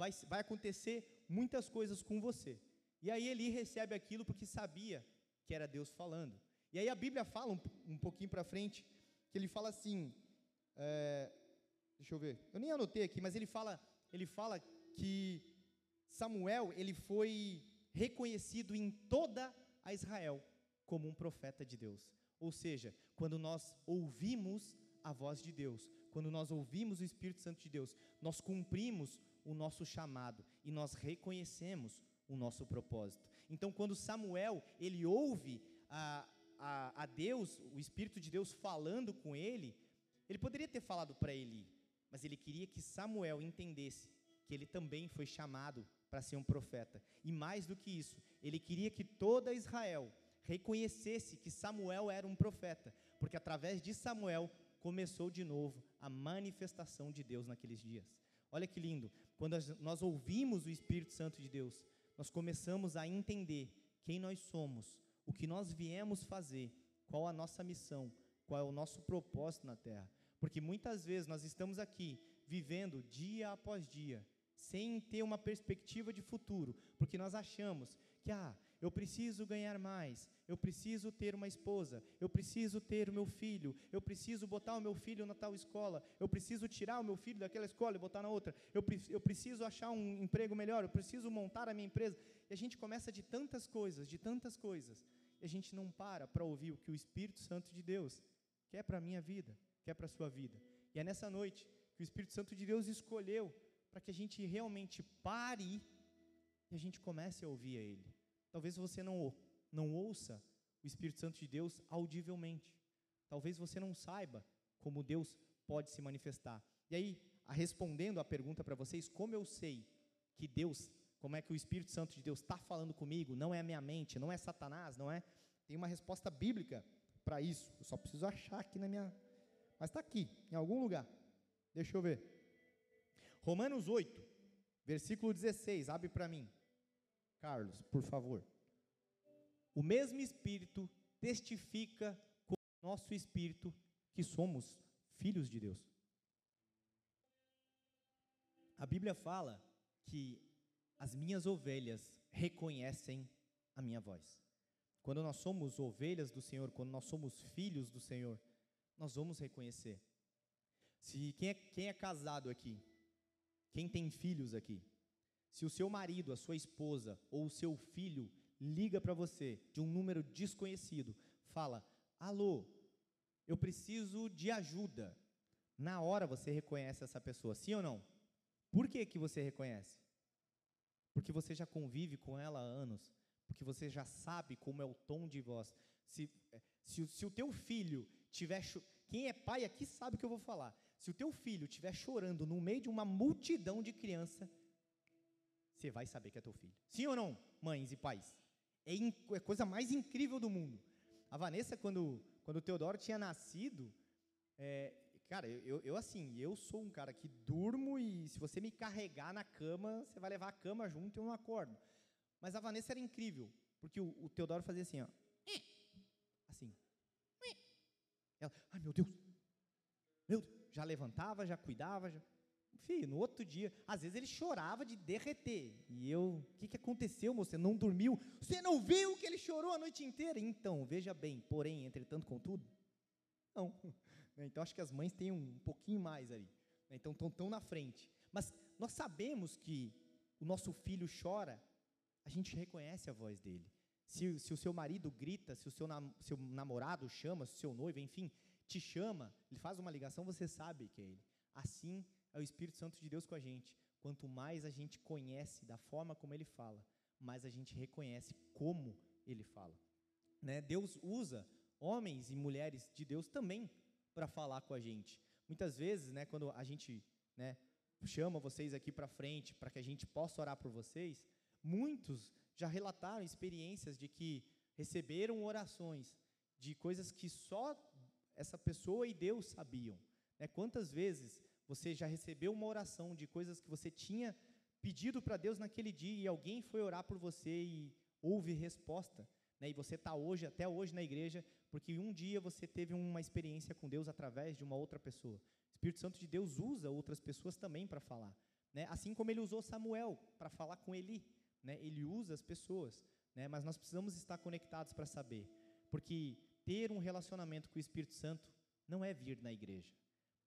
vai, vai acontecer muitas coisas com você. E aí Eli recebe aquilo porque sabia que era Deus falando. E aí a Bíblia fala um, um pouquinho para frente, que ele fala assim, é, Deixa eu ver. Eu nem anotei aqui, mas ele fala, ele fala que Samuel, ele foi reconhecido em toda a Israel como um profeta de Deus. Ou seja, quando nós ouvimos a voz de Deus, quando nós ouvimos o Espírito Santo de Deus, nós cumprimos o nosso chamado e nós reconhecemos o nosso propósito. Então, quando Samuel ele ouve a, a, a Deus, o Espírito de Deus falando com ele, ele poderia ter falado para Eli, mas ele queria que Samuel entendesse que ele também foi chamado para ser um profeta. E mais do que isso, ele queria que toda Israel reconhecesse que Samuel era um profeta, porque através de Samuel começou de novo a manifestação de Deus naqueles dias. Olha que lindo, quando nós ouvimos o Espírito Santo de Deus, nós começamos a entender quem nós somos, o que nós viemos fazer, qual a nossa missão, qual é o nosso propósito na terra. Porque muitas vezes nós estamos aqui vivendo dia após dia, sem ter uma perspectiva de futuro, porque nós achamos que, ah, eu preciso ganhar mais, eu preciso ter uma esposa, eu preciso ter o meu filho, eu preciso botar o meu filho na tal escola, eu preciso tirar o meu filho daquela escola e botar na outra, eu, eu preciso achar um emprego melhor, eu preciso montar a minha empresa. E a gente começa de tantas coisas, de tantas coisas, e a gente não para para ouvir o que o Espírito Santo de Deus quer para a minha vida quer para a sua vida. E é nessa noite que o Espírito Santo de Deus escolheu para que a gente realmente pare e a gente comece a ouvir a Ele. Talvez você não, não ouça o Espírito Santo de Deus audivelmente. Talvez você não saiba como Deus pode se manifestar. E aí, respondendo a pergunta para vocês, como eu sei que Deus, como é que o Espírito Santo de Deus está falando comigo, não é a minha mente, não é Satanás, não é? Tem uma resposta bíblica para isso. Eu só preciso achar aqui na minha mas está aqui, em algum lugar. Deixa eu ver. Romanos 8, versículo 16, abre para mim. Carlos, por favor. O mesmo Espírito testifica com o nosso Espírito que somos filhos de Deus. A Bíblia fala que as minhas ovelhas reconhecem a minha voz. quando nós somos ovelhas do Senhor, quando nós somos filhos do Senhor, nós vamos reconhecer. Se quem é, quem é casado aqui, quem tem filhos aqui, se o seu marido, a sua esposa ou o seu filho liga para você de um número desconhecido, fala: "Alô, eu preciso de ajuda". Na hora você reconhece essa pessoa, sim ou não? Por que que você reconhece? Porque você já convive com ela há anos, porque você já sabe como é o tom de voz. Se, eh, se, se o teu filho tiver quem é pai aqui sabe o que eu vou falar. Se o teu filho estiver chorando no meio de uma multidão de criança, você vai saber que é teu filho. Sim ou não, mães e pais? É, é a coisa mais incrível do mundo. A Vanessa, quando, quando o Teodoro tinha nascido, é, cara, eu, eu assim, eu sou um cara que durmo e se você me carregar na cama, você vai levar a cama junto e eu não acordo. Mas a Vanessa era incrível, porque o, o Teodoro fazia assim, ó. Assim. Ela, ai meu Deus, meu Deus já levantava, já cuidava, já... Enfim, no outro dia, às vezes ele chorava de derreter. E eu, o que, que aconteceu, moço? Você não dormiu? Você não viu que ele chorou a noite inteira? Então, veja bem, porém, entretanto, contudo, não. Então, acho que as mães têm um pouquinho mais ali. Então, estão tão na frente. Mas nós sabemos que o nosso filho chora, a gente reconhece a voz dele. Se, se o seu marido grita, se o seu, nam, seu namorado chama, se o seu noivo, enfim, te chama, ele faz uma ligação, você sabe que é ele. Assim é o Espírito Santo de Deus com a gente. Quanto mais a gente conhece da forma como ele fala, mais a gente reconhece como ele fala. Né? Deus usa homens e mulheres de Deus também para falar com a gente. Muitas vezes, né, quando a gente né, chama vocês aqui para frente para que a gente possa orar por vocês, muitos já relataram experiências de que receberam orações de coisas que só essa pessoa e Deus sabiam. Né? Quantas vezes você já recebeu uma oração de coisas que você tinha pedido para Deus naquele dia e alguém foi orar por você e houve resposta? Né? E você está hoje, até hoje na igreja, porque um dia você teve uma experiência com Deus através de uma outra pessoa. O Espírito Santo de Deus usa outras pessoas também para falar. Né? Assim como ele usou Samuel para falar com Eli. Né? Ele usa as pessoas. Né? Mas nós precisamos estar conectados para saber. Porque ter um relacionamento com o Espírito Santo não é vir na igreja.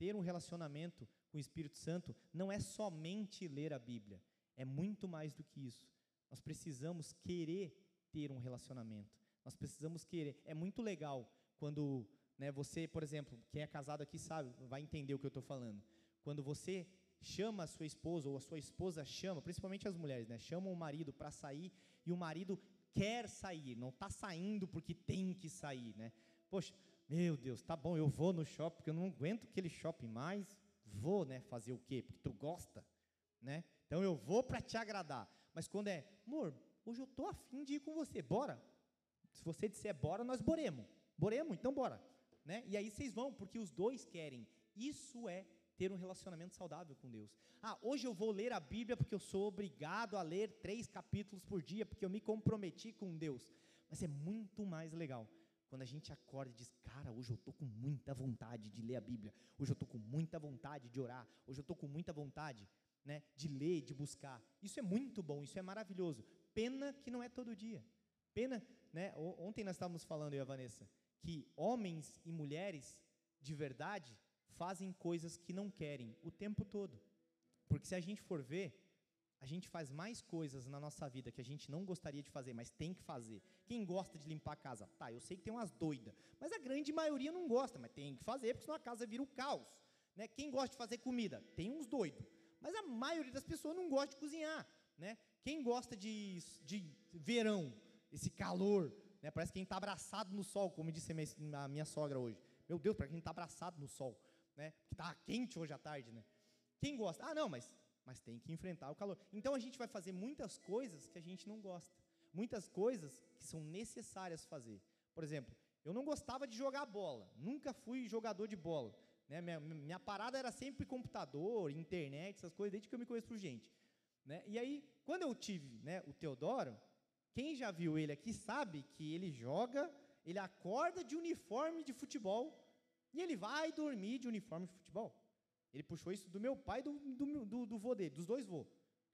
Ter um relacionamento com o Espírito Santo não é somente ler a Bíblia, é muito mais do que isso. Nós precisamos querer ter um relacionamento. Nós precisamos querer. É muito legal quando né, você, por exemplo, quem é casado aqui sabe, vai entender o que eu estou falando. Quando você chama a sua esposa ou a sua esposa chama, principalmente as mulheres, né, chamam o marido para sair e o marido quer sair, não está saindo porque tem que sair, né? Poxa, meu Deus, tá bom, eu vou no shopping porque eu não aguento aquele shopping mais, vou, né? Fazer o quê? Porque tu gosta, né? Então eu vou para te agradar. Mas quando é, amor, hoje eu tô afim de ir com você, bora? Se você disser bora, nós boremos, boremos, então bora, né? E aí vocês vão porque os dois querem. Isso é ter um relacionamento saudável com Deus. Ah, hoje eu vou ler a Bíblia porque eu sou obrigado a ler três capítulos por dia, porque eu me comprometi com Deus. Mas é muito mais legal quando a gente acorda e diz: Cara, hoje eu estou com muita vontade de ler a Bíblia, hoje eu estou com muita vontade de orar, hoje eu estou com muita vontade né, de ler, de buscar. Isso é muito bom, isso é maravilhoso. Pena que não é todo dia. Pena, né? Ontem nós estávamos falando, eu e a Vanessa, que homens e mulheres de verdade fazem coisas que não querem o tempo todo. Porque se a gente for ver, a gente faz mais coisas na nossa vida que a gente não gostaria de fazer, mas tem que fazer. Quem gosta de limpar a casa? Tá, eu sei que tem umas doidas, mas a grande maioria não gosta, mas tem que fazer, porque senão a casa vira um caos. Né? Quem gosta de fazer comida? Tem uns doidos, mas a maioria das pessoas não gosta de cozinhar. Né? Quem gosta de, de verão, esse calor, né? parece quem está abraçado no sol, como disse a minha sogra hoje. Meu Deus, para quem está abraçado no sol né? Que está quente hoje à tarde, né? Quem gosta? Ah, não, mas, mas tem que enfrentar o calor. Então a gente vai fazer muitas coisas que a gente não gosta. Muitas coisas que são necessárias fazer. Por exemplo, eu não gostava de jogar bola. Nunca fui jogador de bola. Né? Minha, minha parada era sempre computador, internet, essas coisas, desde que eu me conheço por gente. Né? E aí, quando eu tive né, o Teodoro, quem já viu ele aqui sabe que ele joga, ele acorda de uniforme de futebol e ele vai dormir de uniforme de futebol. Ele puxou isso do meu pai e do, do, do, do vô dele, dos dois vô.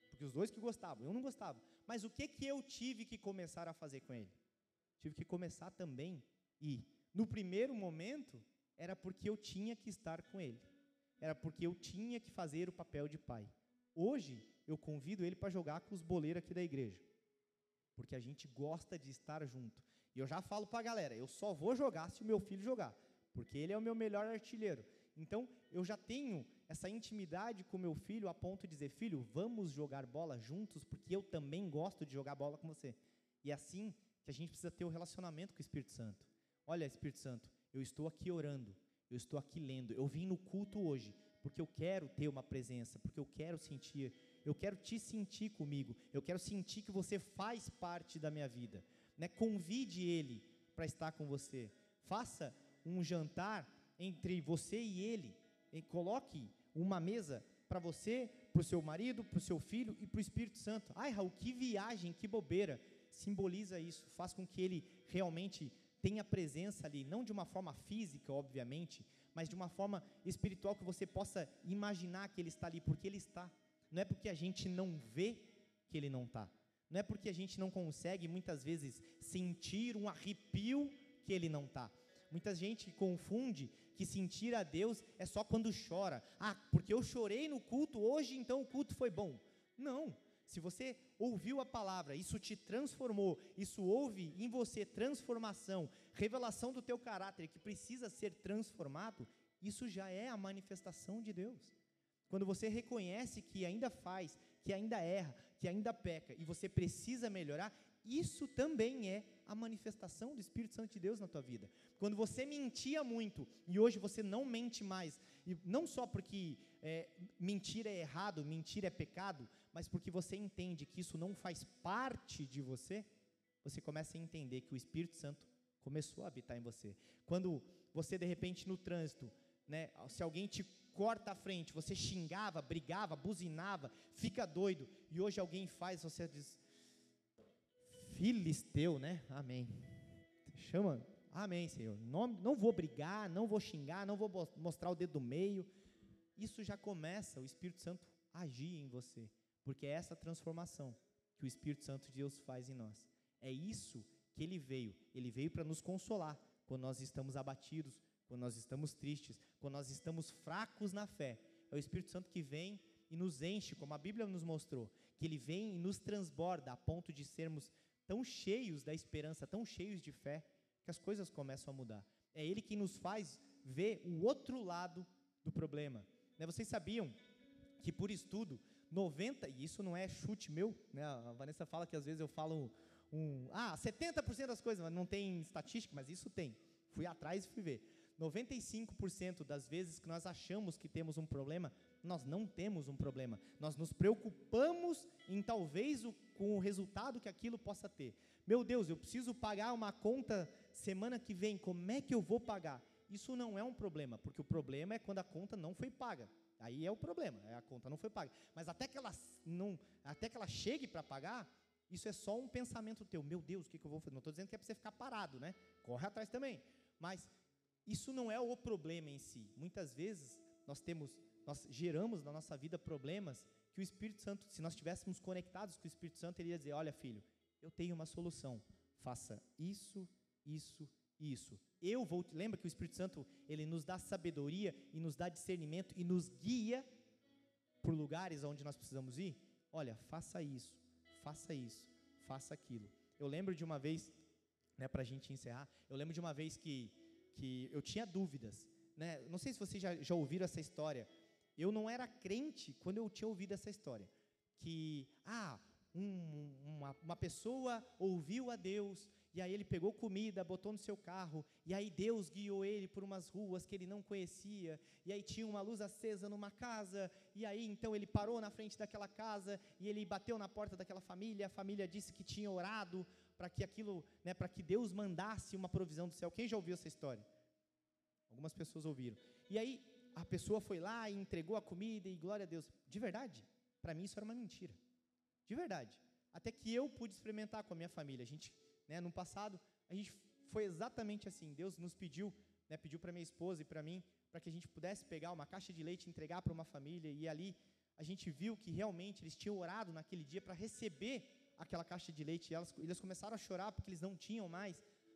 Porque os dois que gostavam, eu não gostava. Mas o que, que eu tive que começar a fazer com ele? tive que começar também e no primeiro momento era porque eu tinha que estar com ele. Era porque eu tinha que fazer o papel de pai. Hoje eu convido ele para jogar com os boleiros aqui da igreja. Porque a gente gosta de estar junto. E eu já falo para a galera, eu só vou jogar se o meu filho jogar, porque ele é o meu melhor artilheiro. Então, eu já tenho essa intimidade com meu filho a ponto de dizer: "Filho, vamos jogar bola juntos, porque eu também gosto de jogar bola com você". E é assim que a gente precisa ter o um relacionamento com o Espírito Santo. Olha, Espírito Santo, eu estou aqui orando, eu estou aqui lendo, eu vim no culto hoje, porque eu quero ter uma presença, porque eu quero sentir, eu quero te sentir comigo, eu quero sentir que você faz parte da minha vida. Né? Convide ele para estar com você. Faça um jantar entre você e ele. E coloque uma mesa para você, para o seu marido, para o seu filho e para o Espírito Santo. Ai, Raul, que viagem, que bobeira. Simboliza isso, faz com que ele realmente tenha presença ali, não de uma forma física, obviamente, mas de uma forma espiritual que você possa imaginar que ele está ali, porque ele está. Não é porque a gente não vê que ele não está. Não é porque a gente não consegue muitas vezes sentir um arrepio que ele não está. Muita gente confunde que sentir a Deus é só quando chora. Ah, porque eu chorei no culto hoje, então o culto foi bom. Não. Se você ouviu a palavra, isso te transformou, isso houve em você transformação, revelação do teu caráter que precisa ser transformado, isso já é a manifestação de Deus. Quando você reconhece que ainda faz, que ainda erra, que ainda peca e você precisa melhorar, isso também é a manifestação do Espírito Santo de Deus na tua vida. Quando você mentia muito e hoje você não mente mais, e não só porque é, mentir é errado, mentir é pecado, mas porque você entende que isso não faz parte de você, você começa a entender que o Espírito Santo começou a habitar em você. Quando você de repente no trânsito, né, se alguém te corta a frente, você xingava, brigava, buzinava, fica doido, e hoje alguém faz, você diz, filisteu, né? Amém. Chama, amém, Senhor. Não, não vou brigar, não vou xingar, não vou mostrar o dedo do meio. Isso já começa o Espírito Santo agir em você, porque é essa transformação que o Espírito Santo de Deus faz em nós. É isso que ele veio. Ele veio para nos consolar quando nós estamos abatidos, quando nós estamos tristes, quando nós estamos fracos na fé. É o Espírito Santo que vem e nos enche, como a Bíblia nos mostrou, que ele vem e nos transborda a ponto de sermos tão cheios da esperança, tão cheios de fé, que as coisas começam a mudar. É Ele que nos faz ver o outro lado do problema. Né, vocês sabiam que por estudo, 90, e isso não é chute meu, né, a Vanessa fala que às vezes eu falo um, ah, 70% das coisas, mas não tem estatística, mas isso tem. Fui atrás e fui ver. 95% das vezes que nós achamos que temos um problema, nós não temos um problema. Nós nos preocupamos em talvez o, com o resultado que aquilo possa ter. Meu Deus, eu preciso pagar uma conta semana que vem, como é que eu vou pagar? Isso não é um problema, porque o problema é quando a conta não foi paga. Aí é o problema, é a conta não foi paga. Mas até que ela, não, até que ela chegue para pagar, isso é só um pensamento teu. Meu Deus, o que, que eu vou fazer? Não estou dizendo que é para você ficar parado, né? Corre atrás também. Mas isso não é o problema em si. Muitas vezes nós temos, nós geramos na nossa vida problemas que o Espírito Santo, se nós estivéssemos conectados com o Espírito Santo, ele ia dizer: Olha, filho, eu tenho uma solução. Faça isso, isso isso. Eu vou. Lembra que o Espírito Santo ele nos dá sabedoria e nos dá discernimento e nos guia por lugares onde nós precisamos ir? Olha, faça isso, faça isso, faça aquilo. Eu lembro de uma vez, né, para a gente encerrar, eu lembro de uma vez que que eu tinha dúvidas. Né? Não sei se vocês já, já ouviram essa história. Eu não era crente quando eu tinha ouvido essa história. Que, ah, um, uma, uma pessoa ouviu a Deus, e aí ele pegou comida, botou no seu carro, e aí Deus guiou ele por umas ruas que ele não conhecia, e aí tinha uma luz acesa numa casa, e aí então ele parou na frente daquela casa, e ele bateu na porta daquela família, a família disse que tinha orado para que aquilo, né, para que Deus mandasse uma provisão do céu. Quem já ouviu essa história? Algumas pessoas ouviram. E aí a pessoa foi lá e entregou a comida e glória a Deus. De verdade, para mim isso era uma mentira. De verdade. Até que eu pude experimentar com a minha família. A gente, né, no passado, a gente foi exatamente assim. Deus nos pediu, né, pediu para minha esposa e para mim, para que a gente pudesse pegar uma caixa de leite e entregar para uma família. E ali a gente viu que realmente eles tinham orado naquele dia para receber aquela caixa de leite e elas, eles começaram a chorar porque eles não tinham mais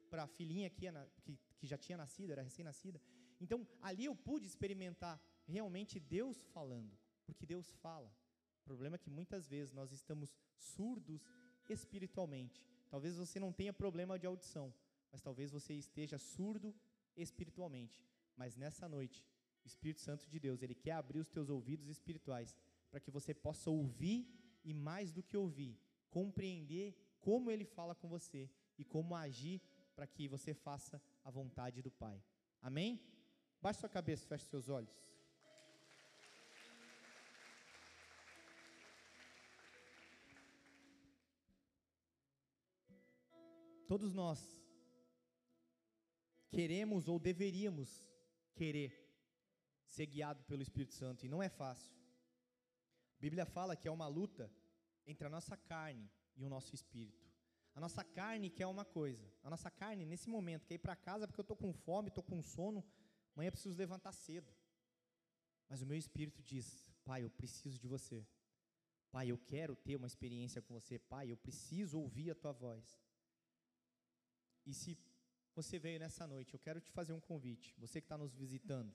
para a filhinha que, que, que já tinha nascido, era recém-nascida. Então, ali eu pude experimentar realmente Deus falando, porque Deus fala. O problema é que muitas vezes nós estamos surdos espiritualmente. Talvez você não tenha problema de audição, mas talvez você esteja surdo espiritualmente. Mas nessa noite, o Espírito Santo de Deus, ele quer abrir os teus ouvidos espirituais para que você possa ouvir e mais do que ouvir, compreender como ele fala com você e como agir para que você faça a vontade do Pai. Amém? Baixe sua cabeça, feche seus olhos. Todos nós queremos ou deveríamos querer ser guiado pelo Espírito Santo, e não é fácil. A Bíblia fala que é uma luta entre a nossa carne e o nosso espírito. A nossa carne quer uma coisa. A nossa carne, nesse momento, quer ir para casa porque eu estou com fome, estou com sono, amanhã eu preciso levantar cedo. Mas o meu espírito diz: Pai, eu preciso de você. Pai, eu quero ter uma experiência com você. Pai, eu preciso ouvir a tua voz. E se você veio nessa noite, eu quero te fazer um convite. Você que está nos visitando,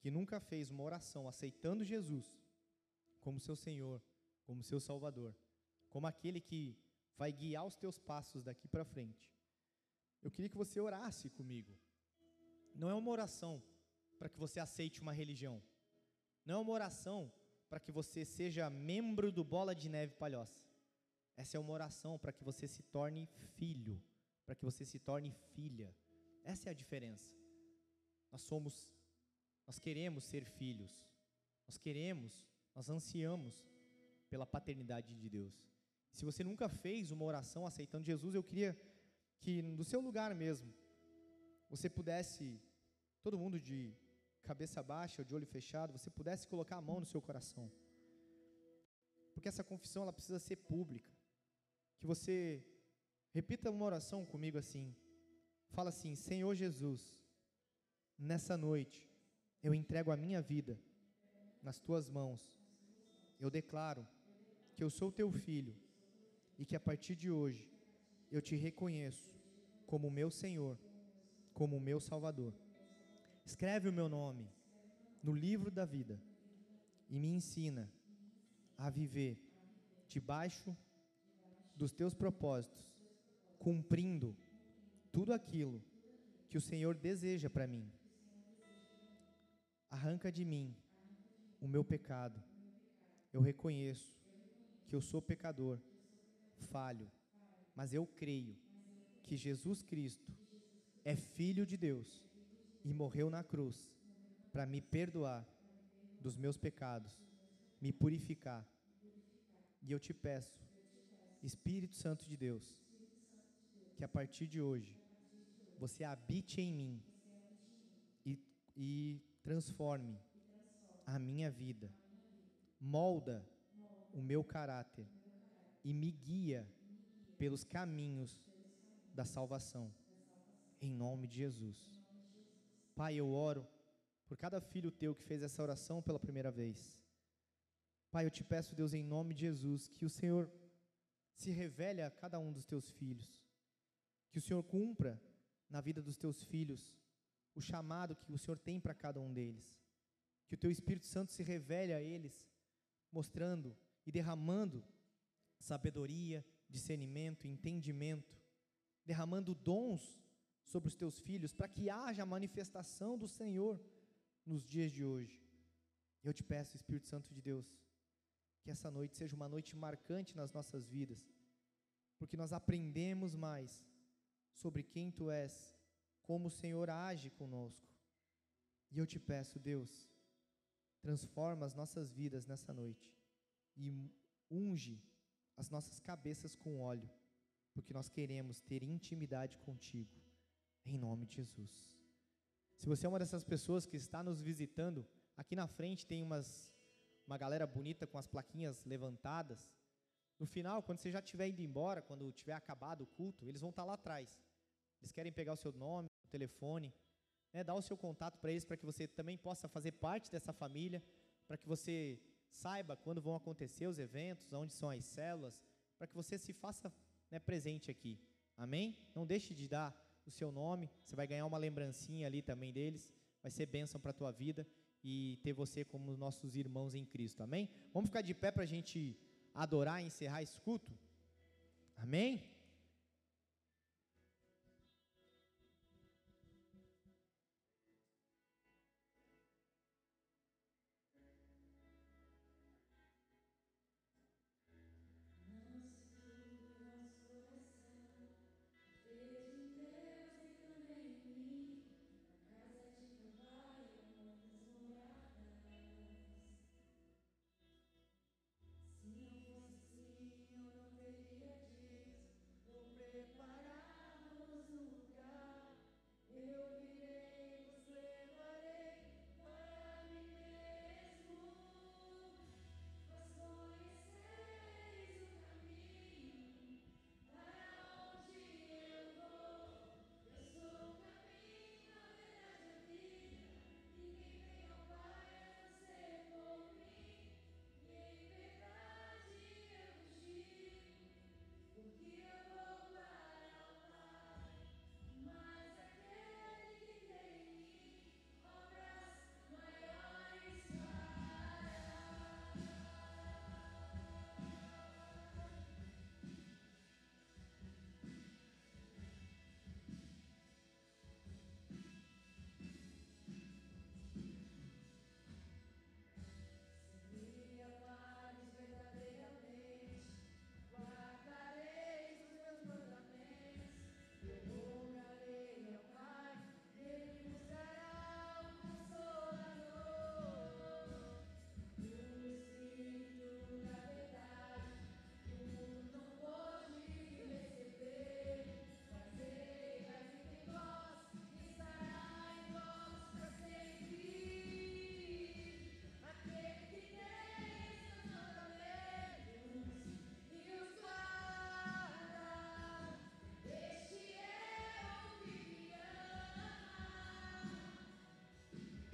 que nunca fez uma oração aceitando Jesus como seu Senhor, como seu Salvador, como aquele que vai guiar os teus passos daqui para frente. Eu queria que você orasse comigo. Não é uma oração para que você aceite uma religião. Não é uma oração para que você seja membro do Bola de Neve Palhoça. Essa é uma oração para que você se torne filho, para que você se torne filha. Essa é a diferença. Nós somos nós queremos ser filhos. Nós queremos, nós ansiamos pela paternidade de Deus. Se você nunca fez uma oração aceitando Jesus, eu queria que no seu lugar mesmo, você pudesse, todo mundo de cabeça baixa, de olho fechado, você pudesse colocar a mão no seu coração. Porque essa confissão ela precisa ser pública. Que você repita uma oração comigo assim. Fala assim: Senhor Jesus, nessa noite eu entrego a minha vida nas tuas mãos. Eu declaro que eu sou teu filho e que a partir de hoje eu te reconheço como meu Senhor, como meu Salvador. Escreve o meu nome no livro da vida e me ensina a viver debaixo dos teus propósitos, cumprindo tudo aquilo que o Senhor deseja para mim Arranca de mim o meu pecado. Eu reconheço que eu sou pecador, falho, mas eu creio que Jesus Cristo é Filho de Deus e morreu na cruz para me perdoar dos meus pecados, me purificar. E eu te peço, Espírito Santo de Deus, que a partir de hoje você habite em mim e, e transforme a minha vida, molda o meu caráter e me guia pelos caminhos da salvação. Em nome de Jesus. Pai, eu oro por cada filho teu que fez essa oração pela primeira vez. Pai, eu te peço, Deus, em nome de Jesus, que o Senhor se revele a cada um dos teus filhos. Que o Senhor cumpra na vida dos teus filhos o chamado que o Senhor tem para cada um deles. Que o teu Espírito Santo se revele a eles, mostrando e derramando sabedoria, discernimento, entendimento, derramando dons sobre os teus filhos, para que haja a manifestação do Senhor nos dias de hoje. Eu te peço, Espírito Santo de Deus, que essa noite seja uma noite marcante nas nossas vidas, porque nós aprendemos mais sobre quem tu és como o Senhor age conosco. E eu te peço, Deus, transforma as nossas vidas nessa noite e unge as nossas cabeças com óleo, porque nós queremos ter intimidade contigo, em nome de Jesus. Se você é uma dessas pessoas que está nos visitando, aqui na frente tem umas, uma galera bonita com as plaquinhas levantadas. No final, quando você já estiver indo embora, quando tiver acabado o culto, eles vão estar lá atrás. Eles querem pegar o seu nome, telefone, né, dá o seu contato para eles para que você também possa fazer parte dessa família, para que você saiba quando vão acontecer os eventos, onde são as células, para que você se faça né, presente aqui. Amém? Não deixe de dar o seu nome, você vai ganhar uma lembrancinha ali também deles, vai ser bênção para a tua vida e ter você como nossos irmãos em Cristo, amém? Vamos ficar de pé para a gente adorar e encerrar esse culto? Amém?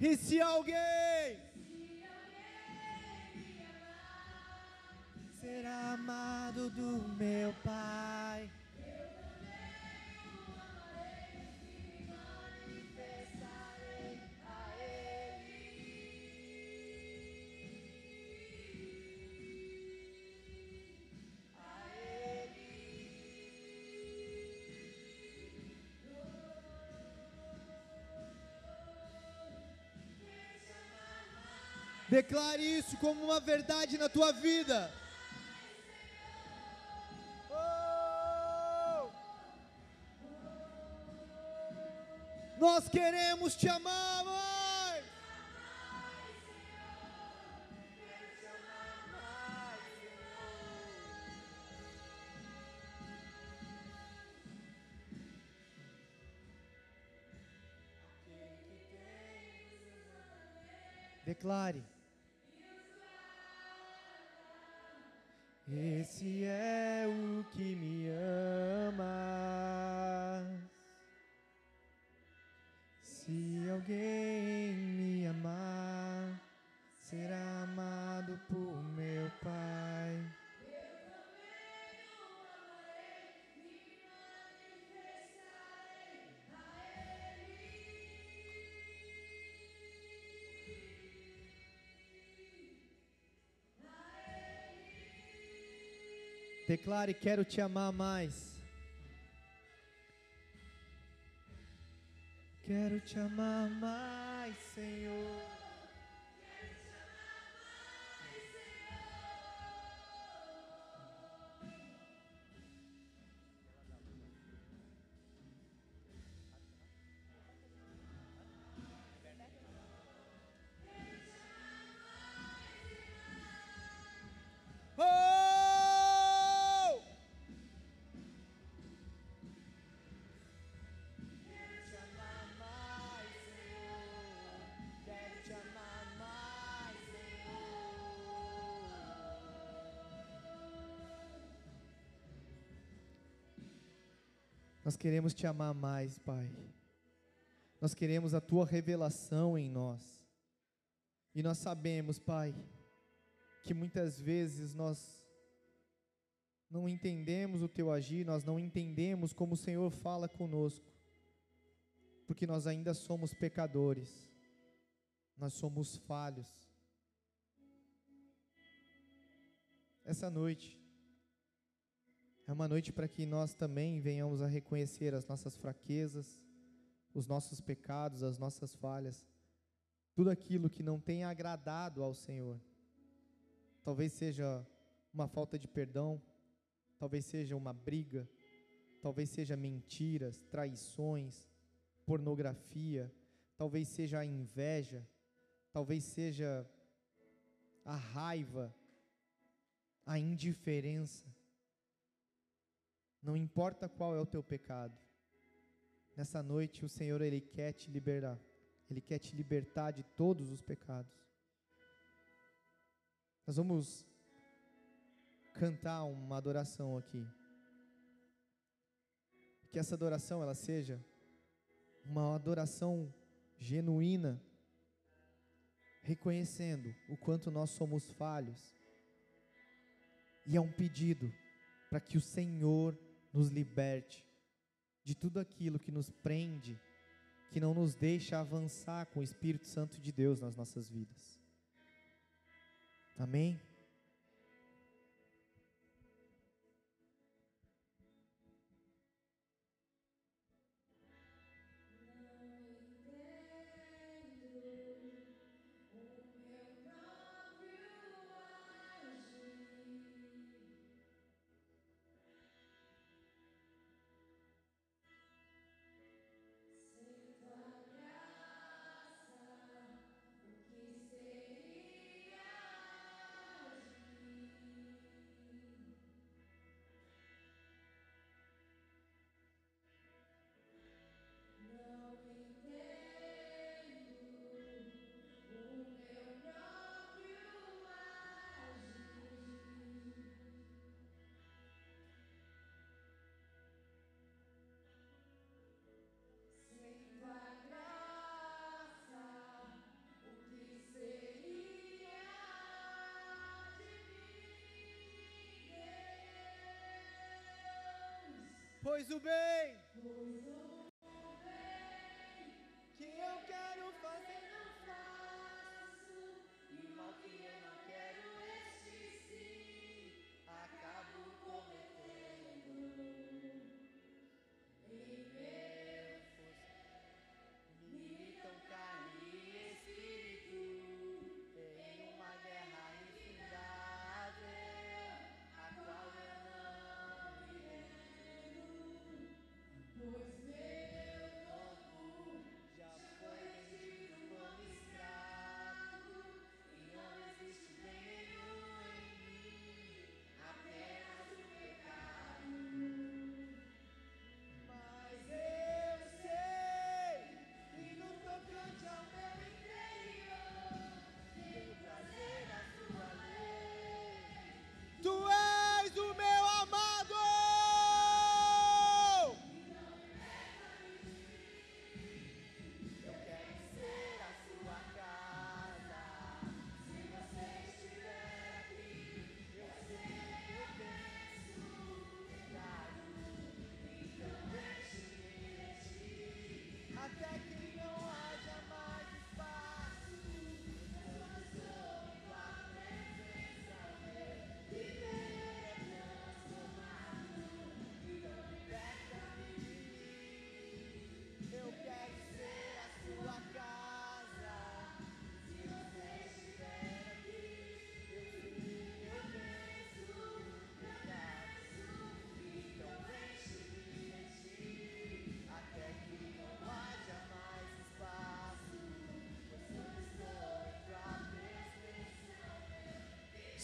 E se alguém Declare isso como uma verdade na tua vida. Oh! Nós queremos te amar, mãe. Declare. Declare: Quero te amar mais. Quero te amar mais, Senhor. Nós queremos te amar mais, Pai. Nós queremos a tua revelação em nós. E nós sabemos, Pai, que muitas vezes nós não entendemos o teu agir, nós não entendemos como o Senhor fala conosco. porque nós ainda somos pecadores, nós somos falhos. Essa noite é uma noite para que nós também venhamos a reconhecer as nossas fraquezas, os nossos pecados, as nossas falhas, tudo aquilo que não tem agradado ao Senhor. Talvez seja uma falta de perdão, talvez seja uma briga, talvez seja mentiras, traições, pornografia, talvez seja a inveja, talvez seja a raiva, a indiferença. Não importa qual é o teu pecado. Nessa noite o Senhor ele quer te liberar. Ele quer te libertar de todos os pecados. Nós vamos cantar uma adoração aqui. Que essa adoração ela seja uma adoração genuína, reconhecendo o quanto nós somos falhos. E é um pedido para que o Senhor nos liberte de tudo aquilo que nos prende, que não nos deixa avançar com o Espírito Santo de Deus nas nossas vidas. Amém? Pois o bem,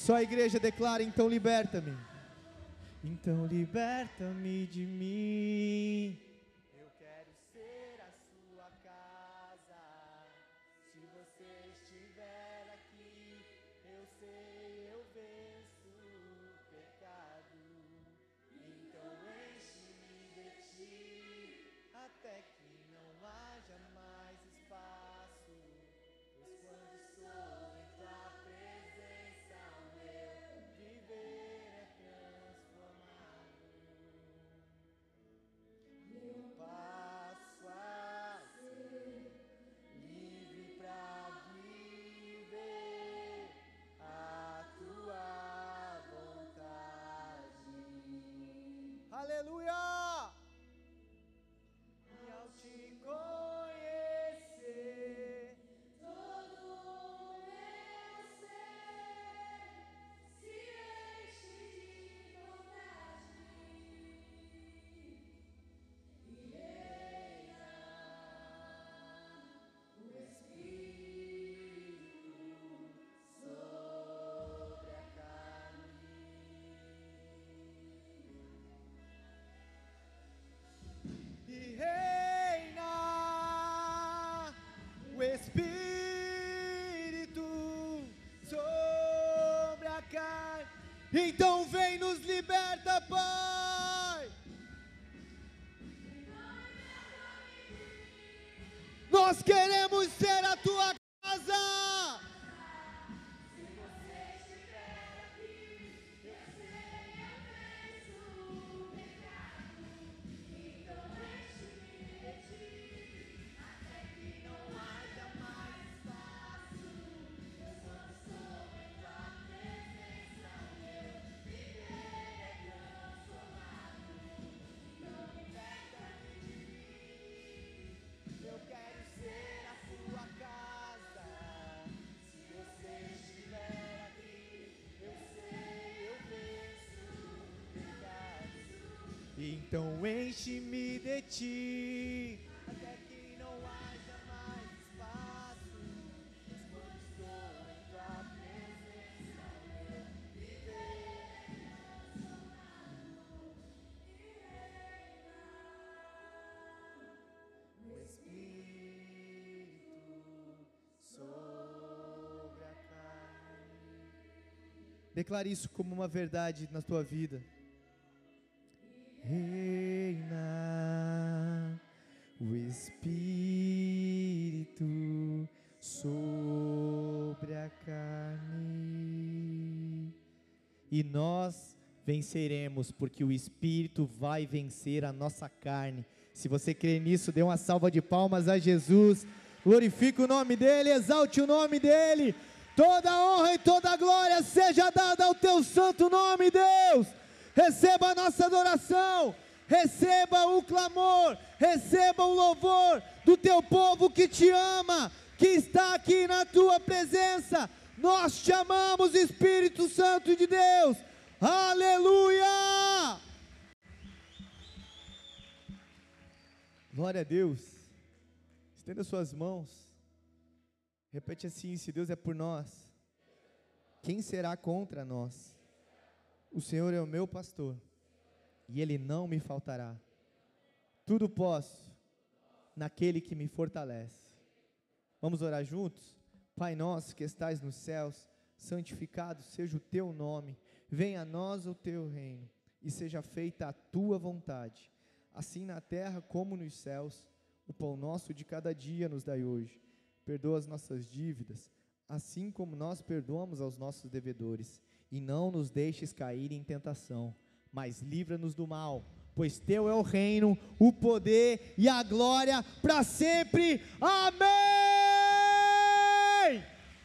Só a igreja declara, então liberta-me. Então liberta-me de mim. Então enche-me de ti, até que não haja mais espaço. Estou em tua presença, eu viver. O Espírito sobre a carne. Declare isso como uma verdade na tua vida. Venceremos, porque o Espírito vai vencer a nossa carne. Se você crê nisso, dê uma salva de palmas a Jesus. Glorifique o nome dEle, exalte o nome dEle. Toda honra e toda glória seja dada ao teu santo nome, Deus. Receba a nossa adoração, receba o clamor, receba o louvor do teu povo que te ama, que está aqui na tua presença. Nós te amamos, Espírito Santo de Deus. Aleluia! Glória a Deus. Estenda suas mãos. Repete assim: se Deus é por nós, quem será contra nós? O Senhor é o meu pastor, e Ele não me faltará. Tudo posso naquele que me fortalece. Vamos orar juntos? Pai nosso que estais nos céus, santificado seja o teu nome, venha a nós o teu reino, e seja feita a tua vontade, assim na terra como nos céus. O pão nosso de cada dia nos dai hoje. Perdoa as nossas dívidas, assim como nós perdoamos aos nossos devedores, e não nos deixes cair em tentação, mas livra-nos do mal, pois teu é o reino, o poder e a glória para sempre. Amém!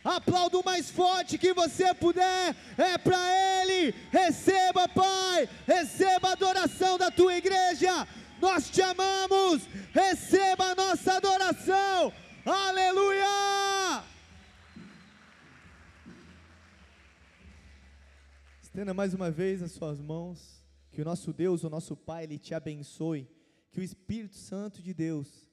Aplauda o mais forte que você puder, é para Ele. Receba, Pai, receba a adoração da tua igreja. Nós te amamos, receba a nossa adoração. Aleluia! Estenda mais uma vez as suas mãos. Que o nosso Deus, o nosso Pai, Ele te abençoe. Que o Espírito Santo de Deus,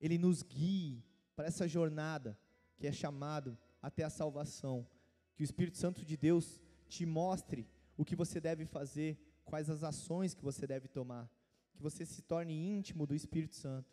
Ele nos guie para essa jornada que é chamado até a salvação. Que o Espírito Santo de Deus te mostre o que você deve fazer, quais as ações que você deve tomar. Que você se torne íntimo do Espírito Santo.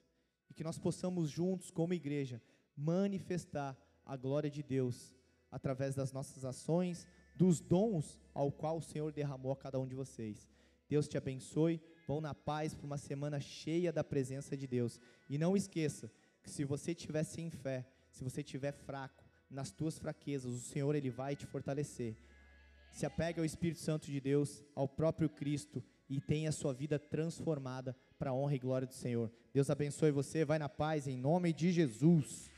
E que nós possamos juntos, como igreja, manifestar a glória de Deus através das nossas ações, dos dons ao qual o Senhor derramou a cada um de vocês. Deus te abençoe. Vão na paz para uma semana cheia da presença de Deus. E não esqueça que se você estiver sem fé, se você estiver fraco, nas tuas fraquezas, o Senhor ele vai te fortalecer. Se apegue ao Espírito Santo de Deus, ao próprio Cristo e tenha a sua vida transformada para a honra e glória do Senhor. Deus abençoe você, vai na paz em nome de Jesus.